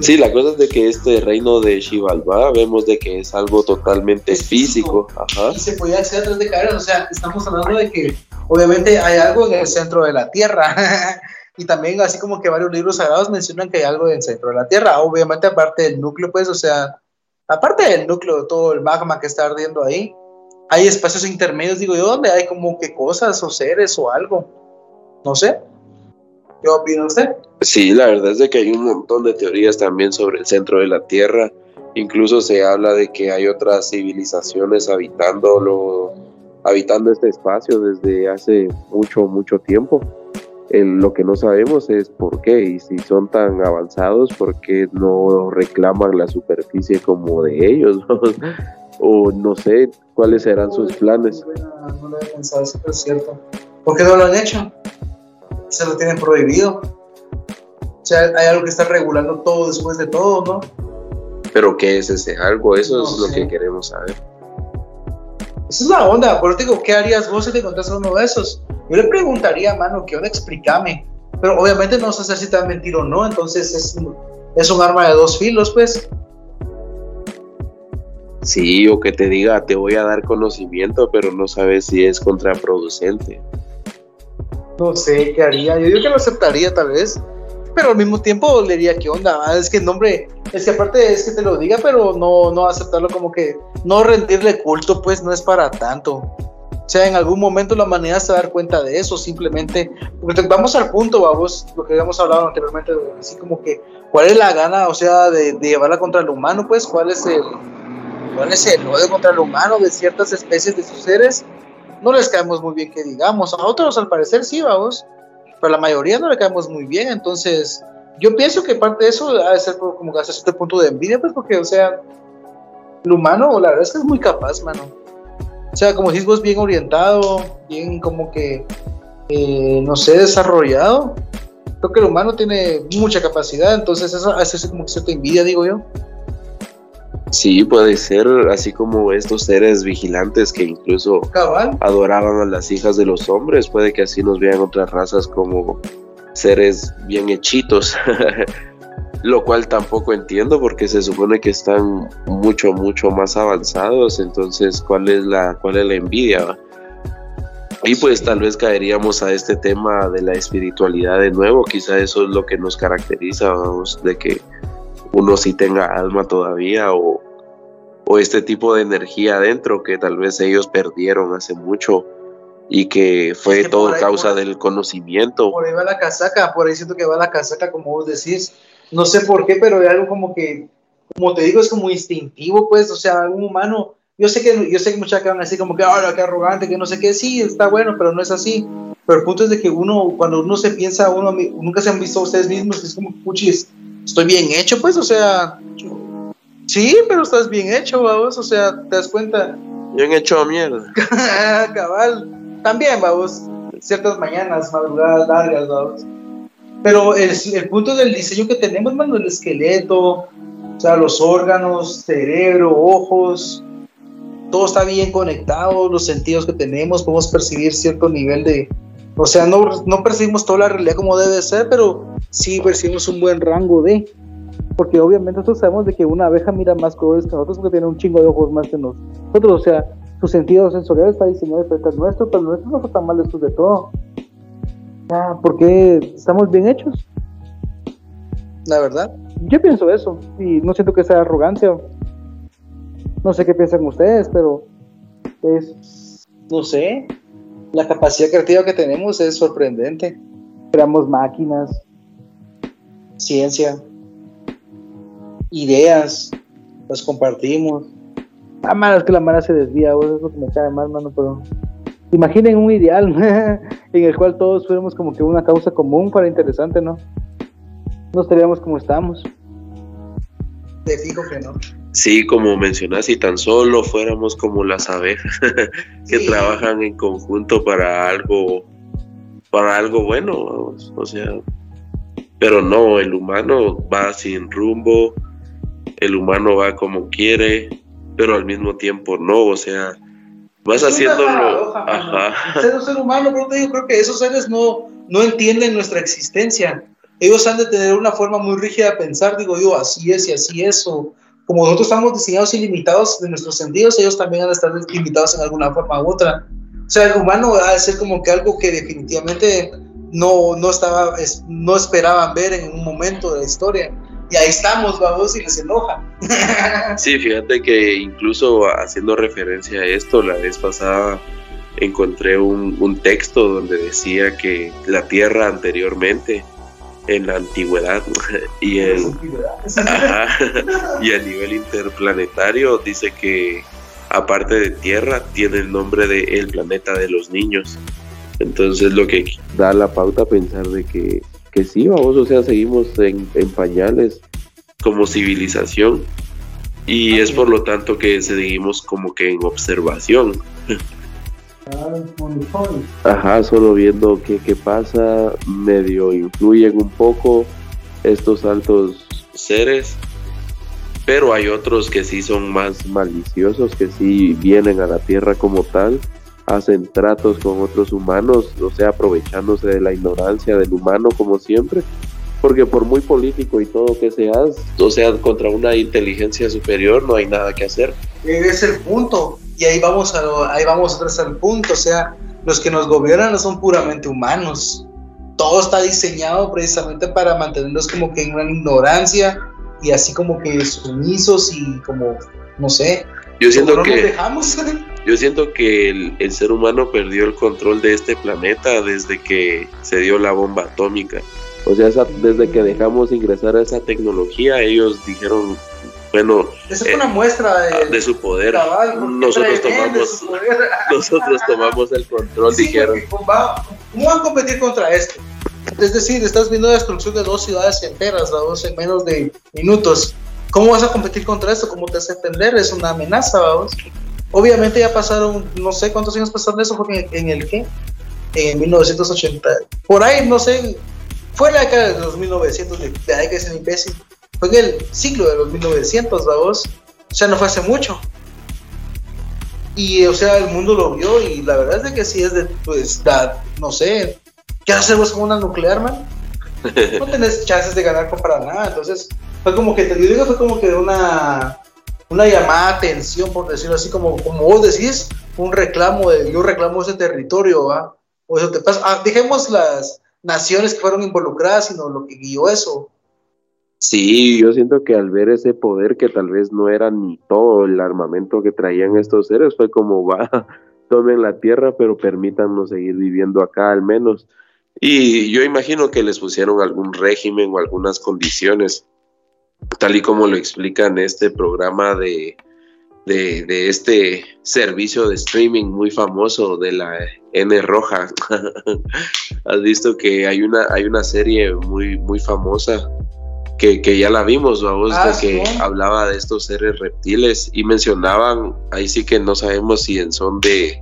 sí, la cosa es de que este reino de Xibalbá vemos de que es algo totalmente físico. Y se podía hacer a través de o sea, estamos hablando de que obviamente hay algo en el centro de la Tierra. y también así como que varios libros sagrados mencionan que hay algo en el centro de la Tierra. Obviamente aparte del núcleo, pues, o sea, aparte del núcleo de todo el magma que está ardiendo ahí, hay espacios intermedios, digo yo, donde hay como que cosas o seres o algo. No sé. ¿Qué opina usted? Sí, la verdad es de que hay un montón de teorías también sobre el centro de la Tierra. Incluso se habla de que hay otras civilizaciones habitando, habitando este espacio desde hace mucho, mucho tiempo lo que no sabemos es por qué y si son tan avanzados, por qué no reclaman la superficie como de ellos, o no sé cuáles serán sus planes. No lo he pensado, eso es cierto. ¿Por qué no lo han hecho? Se lo tienen prohibido. O sea, hay algo que está regulando todo después de todo, ¿no? Pero ¿qué es ese algo? Eso es lo que queremos saber. Esa es la onda, por digo, ¿qué harías vos si te encontrás uno de esos? Yo le preguntaría, mano, ¿qué onda? Explícame. Pero obviamente no sé si te va a mentir o no, entonces es, es un arma de dos filos, pues. Sí, o que te diga, te voy a dar conocimiento, pero no sabes si es contraproducente. No sé, ¿qué haría? Yo digo que lo aceptaría tal vez, pero al mismo tiempo le diría, ¿qué onda? Ah, es que el nombre, es que aparte es que te lo diga, pero no, no aceptarlo como que, no rendirle culto, pues no es para tanto. O sea, en algún momento la humanidad se va a dar cuenta de eso, simplemente, porque vamos al punto, vamos, lo que habíamos hablado anteriormente, así como que, ¿cuál es la gana, o sea, de, llevarla contra el humano, pues, cuál es el, cuál es el odio contra el humano de ciertas especies de sus seres? No les caemos muy bien que digamos, a otros al parecer sí, vamos, pero a la mayoría no le caemos muy bien, entonces yo pienso que parte de eso debe ser como que hasta este punto de envidia, pues porque, o sea, el humano, la verdad es que es muy capaz, mano. O sea, como si vos bien orientado, bien como que, eh, no sé, desarrollado. Creo que el humano tiene mucha capacidad, entonces eso hace como que cierta envidia, digo yo. Sí, puede ser así como estos seres vigilantes que incluso adoraban a las hijas de los hombres, puede que así nos vean otras razas como seres bien hechitos, lo cual tampoco entiendo porque se supone que están mucho, mucho más avanzados, entonces ¿cuál es la, cuál es la envidia? Y pues tal vez caeríamos a este tema de la espiritualidad de nuevo, quizá eso es lo que nos caracteriza, de que uno sí tenga alma todavía o, o este tipo de energía adentro que tal vez ellos perdieron hace mucho y que fue todo causa del conocimiento. Por ahí va la casaca, por ahí siento que va la casaca, como vos decís. No sé por qué, pero hay algo como que, como te digo, es como instintivo, pues, o sea, un humano. Yo sé que, yo sé que muchas van así como que, ahora qué arrogante, que no sé qué, sí, está bueno, pero no es así. Pero el punto es de que uno, cuando uno se piensa, uno nunca se han visto ustedes mismos, es como, puchis, estoy bien hecho, pues, o sea, sí, pero estás bien hecho, vamos, o sea, te das cuenta. Bien hecho a mierda. Cabal, también, vamos, ciertas mañanas, madrugadas largas, vamos. Pero el, el punto del diseño que tenemos, mano, el esqueleto, o sea, los órganos, cerebro, ojos, todo está bien conectado, los sentidos que tenemos, podemos percibir cierto nivel de, o sea, no, no percibimos toda la realidad como debe ser, pero sí percibimos un buen rango de, porque obviamente nosotros sabemos de que una abeja mira más colores que nosotros porque tiene un chingo de ojos más que nosotros, o sea, su sentido sensorial está diseñado diferente al nuestro, pero nuestro no está mal estos de todo. Ah, porque estamos bien hechos. La verdad. Yo pienso eso, y no siento que sea arrogancia. No sé qué piensan ustedes, pero es, no sé, la capacidad creativa que tenemos es sorprendente. Creamos máquinas, ciencia, ideas, las compartimos. Ah, malo es que la mara se desvía, es lo que me cae mal, mano, pero imaginen un ideal en el cual todos fuéramos como que una causa común para interesante, ¿no? No estaríamos como estamos. Te fijo que no. Sí, como mencionas, si tan solo fuéramos como las abejas que trabajan en conjunto para algo, para algo bueno, o sea, pero no, el humano va sin rumbo, el humano va como quiere, pero al mismo tiempo no, o sea, vas haciéndolo. Ajá. Ser un ser humano, pero te digo, creo que esos seres no, no entienden nuestra existencia. Ellos han de tener una forma muy rígida de pensar, digo yo, así es y así es, o como nosotros estamos diseñados y limitados de nuestros sentidos, ellos también han de estar limitados en alguna forma u otra. O sea, el humano ha de ser como que algo que definitivamente no, no, estaba, no esperaban ver en un momento de la historia y ahí estamos, vamos, y les enoja. Sí, fíjate que incluso haciendo referencia a esto, la vez pasada encontré un, texto donde decía que la Tierra anteriormente, en la antigüedad, y, el, y a nivel interplanetario, dice que aparte de Tierra, tiene el nombre de el planeta de los niños. Entonces lo que da la pauta a pensar de que que sí, vamos, o sea, seguimos en, pañales como civilización y es por lo tanto que seguimos como que en observación. Ajá, solo viendo qué, qué pasa, medio influyen un poco estos altos seres, pero hay otros que sí son más maliciosos, que sí vienen a la Tierra como tal hacen tratos con otros humanos, o sea, aprovechándose de la ignorancia del humano como siempre, porque por muy político y todo que seas, o sea, contra una inteligencia superior no hay nada que hacer. Es el punto, y ahí vamos a, ahí vamos vez al punto, o sea, los que nos gobiernan no son puramente humanos, todo está diseñado precisamente para mantenerlos como que en una ignorancia y así como que sumisos y como, no sé, yo siento que yo siento que el, ser humano perdió el control de este planeta desde que se dio la bomba atómica. O sea, desde que dejamos ingresar a esa tecnología, ellos dijeron, bueno, esa es una muestra de, ah, su poder. nosotros tomamos, nosotros tomamos el control, dijeron. ¿Cómo van a competir contra esto? es decir, estás viendo la destrucción de dos ciudades enteras, dos en menos de minutos. ¿Cómo vas a competir contra esto? ¿Cómo te hace entender? Es una amenaza, vamos. Obviamente ya pasaron, no sé cuántos años pasaron eso, porque en, el qué? En 1980. Por ahí, no sé, fue la década de los 1900, de, la década de imbécil. Fue en el siglo de los 1900, vamos. O sea, no fue hace mucho. Y, o sea, el mundo lo vio y la verdad es de que sí es de, pues, no sé, ¿qué hacemos con una nuclear, man? No tenés chances de ganar para nada. Entonces, fue como que, te digo, fue como que una, una llamada a atención, por decirlo así, como, como vos decís, un reclamo, de, yo reclamo ese territorio, ¿va? O eso te pasa. Ah, dejemos las naciones que fueron involucradas, sino lo que guió eso. Sí, yo siento que al ver ese poder que tal vez no era ni todo el armamento que traían estos seres, fue como va, tomen la tierra, pero permítanos seguir viviendo acá al menos. Y yo imagino que les pusieron algún régimen o algunas condiciones, tal y como lo explica en este programa de, de, este servicio de streaming muy famoso de la N Roja. Has visto que hay una, hay una serie muy, muy famosa que, ya la vimos, vamos, ah, que hablaba de estos seres reptiles y mencionaban, ahí sí que no sabemos si en son de,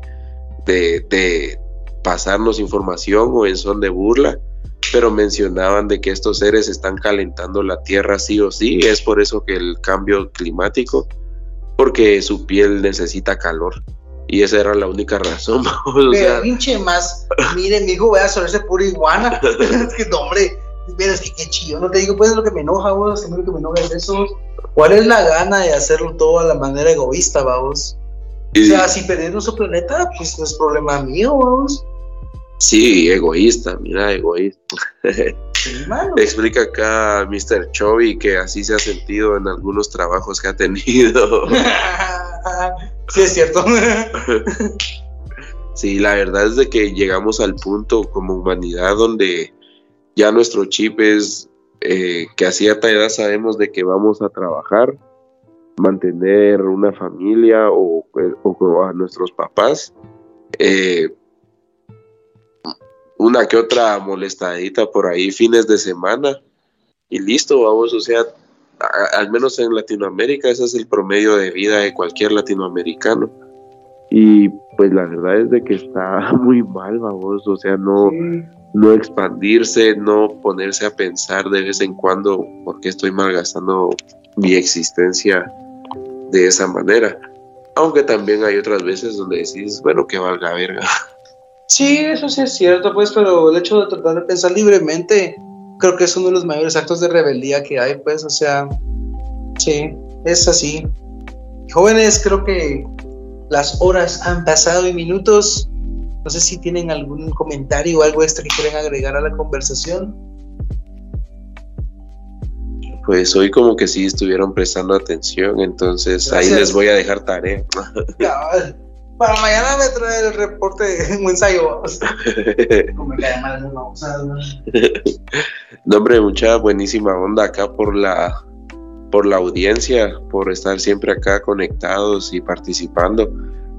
de, pasarnos información o en son de burla, pero mencionaban de que estos seres están calentando la tierra sí o sí, es por eso que el cambio climático, porque su piel necesita calor. Y esa era la única razón. o sea, pinche más, miren, mi hijo, voy a puro iguana. es que, hombre, es que qué chido, no te digo, pues es lo que me enoja, vos, lo que me enoja es eso. ¿Cuál es la gana de hacerlo todo a la manera egoísta, vamos? O sea, si perder nuestro planeta, pues no es problema mío, vamos. Sí, egoísta, mira, egoísta. Explica acá Mr. Chovy que así se ha sentido en algunos trabajos que ha tenido. sí, es cierto. sí, la verdad es de que llegamos al punto como humanidad donde ya nuestro chip es eh, que a cierta edad sabemos de que vamos a trabajar, mantener una familia o, a nuestros papás. Eh, una que otra molestadita por ahí, fines de semana, y listo, vamos, o sea, al menos en Latinoamérica, ese es el promedio de vida de cualquier latinoamericano. Y pues la verdad es de que está muy mal, vamos, o sea, no, no expandirse, no ponerse a pensar de vez en cuando por qué estoy malgastando mi existencia de esa manera. Aunque también hay otras veces donde decís, bueno, que valga verga. Sí, eso sí es cierto, pues, pero el hecho de tratar de pensar libremente, creo que es uno de los mayores actos de rebeldía que hay, pues, o sea, sí, es así. Jóvenes, creo que las horas han pasado y minutos. No sé si tienen algún comentario o algo extra que quieren agregar a la conversación. Pues hoy como que sí estuvieron prestando atención, entonces ahí les voy a dejar tarea. Para mañana me trae el reporte, un ensayo. no, hombre, mucha buenísima onda acá por la por la audiencia, por estar siempre acá conectados y participando.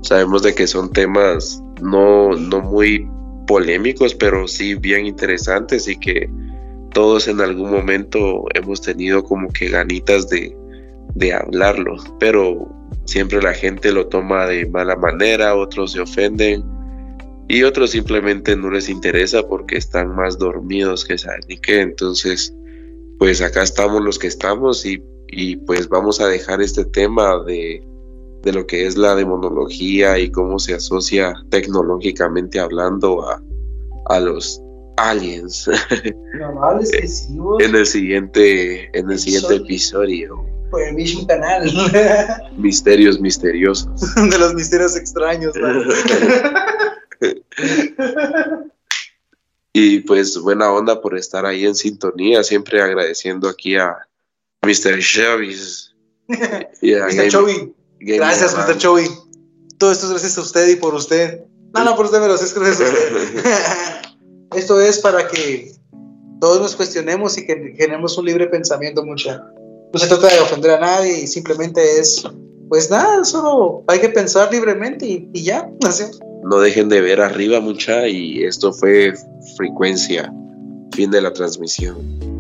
Sabemos de que son temas no, no muy polémicos, pero sí bien interesantes y que todos en algún momento hemos tenido como que ganitas de, de hablarlo, pero siempre la gente lo toma de mala manera, otros se ofenden y otros simplemente no les interesa porque están más dormidos que saben ni qué. Entonces, pues acá estamos los que estamos y, y pues vamos a dejar este tema de, de lo que es la demonología y cómo se asocia tecnológicamente hablando a, a los aliens. en el siguiente, en el siguiente episodio. Por el mismo canal. Misterios misteriosos. De los misterios extraños. y pues buena onda por estar ahí en sintonía, siempre agradeciendo aquí a Mr. Chavis. y a Mr. Chovy. Gracias, Mr. Chovy. Todo esto es gracias a usted y por usted. No, no, por usted, pero es gracias a usted. esto es para que todos nos cuestionemos y que generemos un libre pensamiento, mucha. No se trata de ofender a nadie y simplemente es, pues nada, solo hay que pensar libremente y, ya, así. No dejen de ver arriba, mucha, y esto fue frecuencia fin de la transmisión.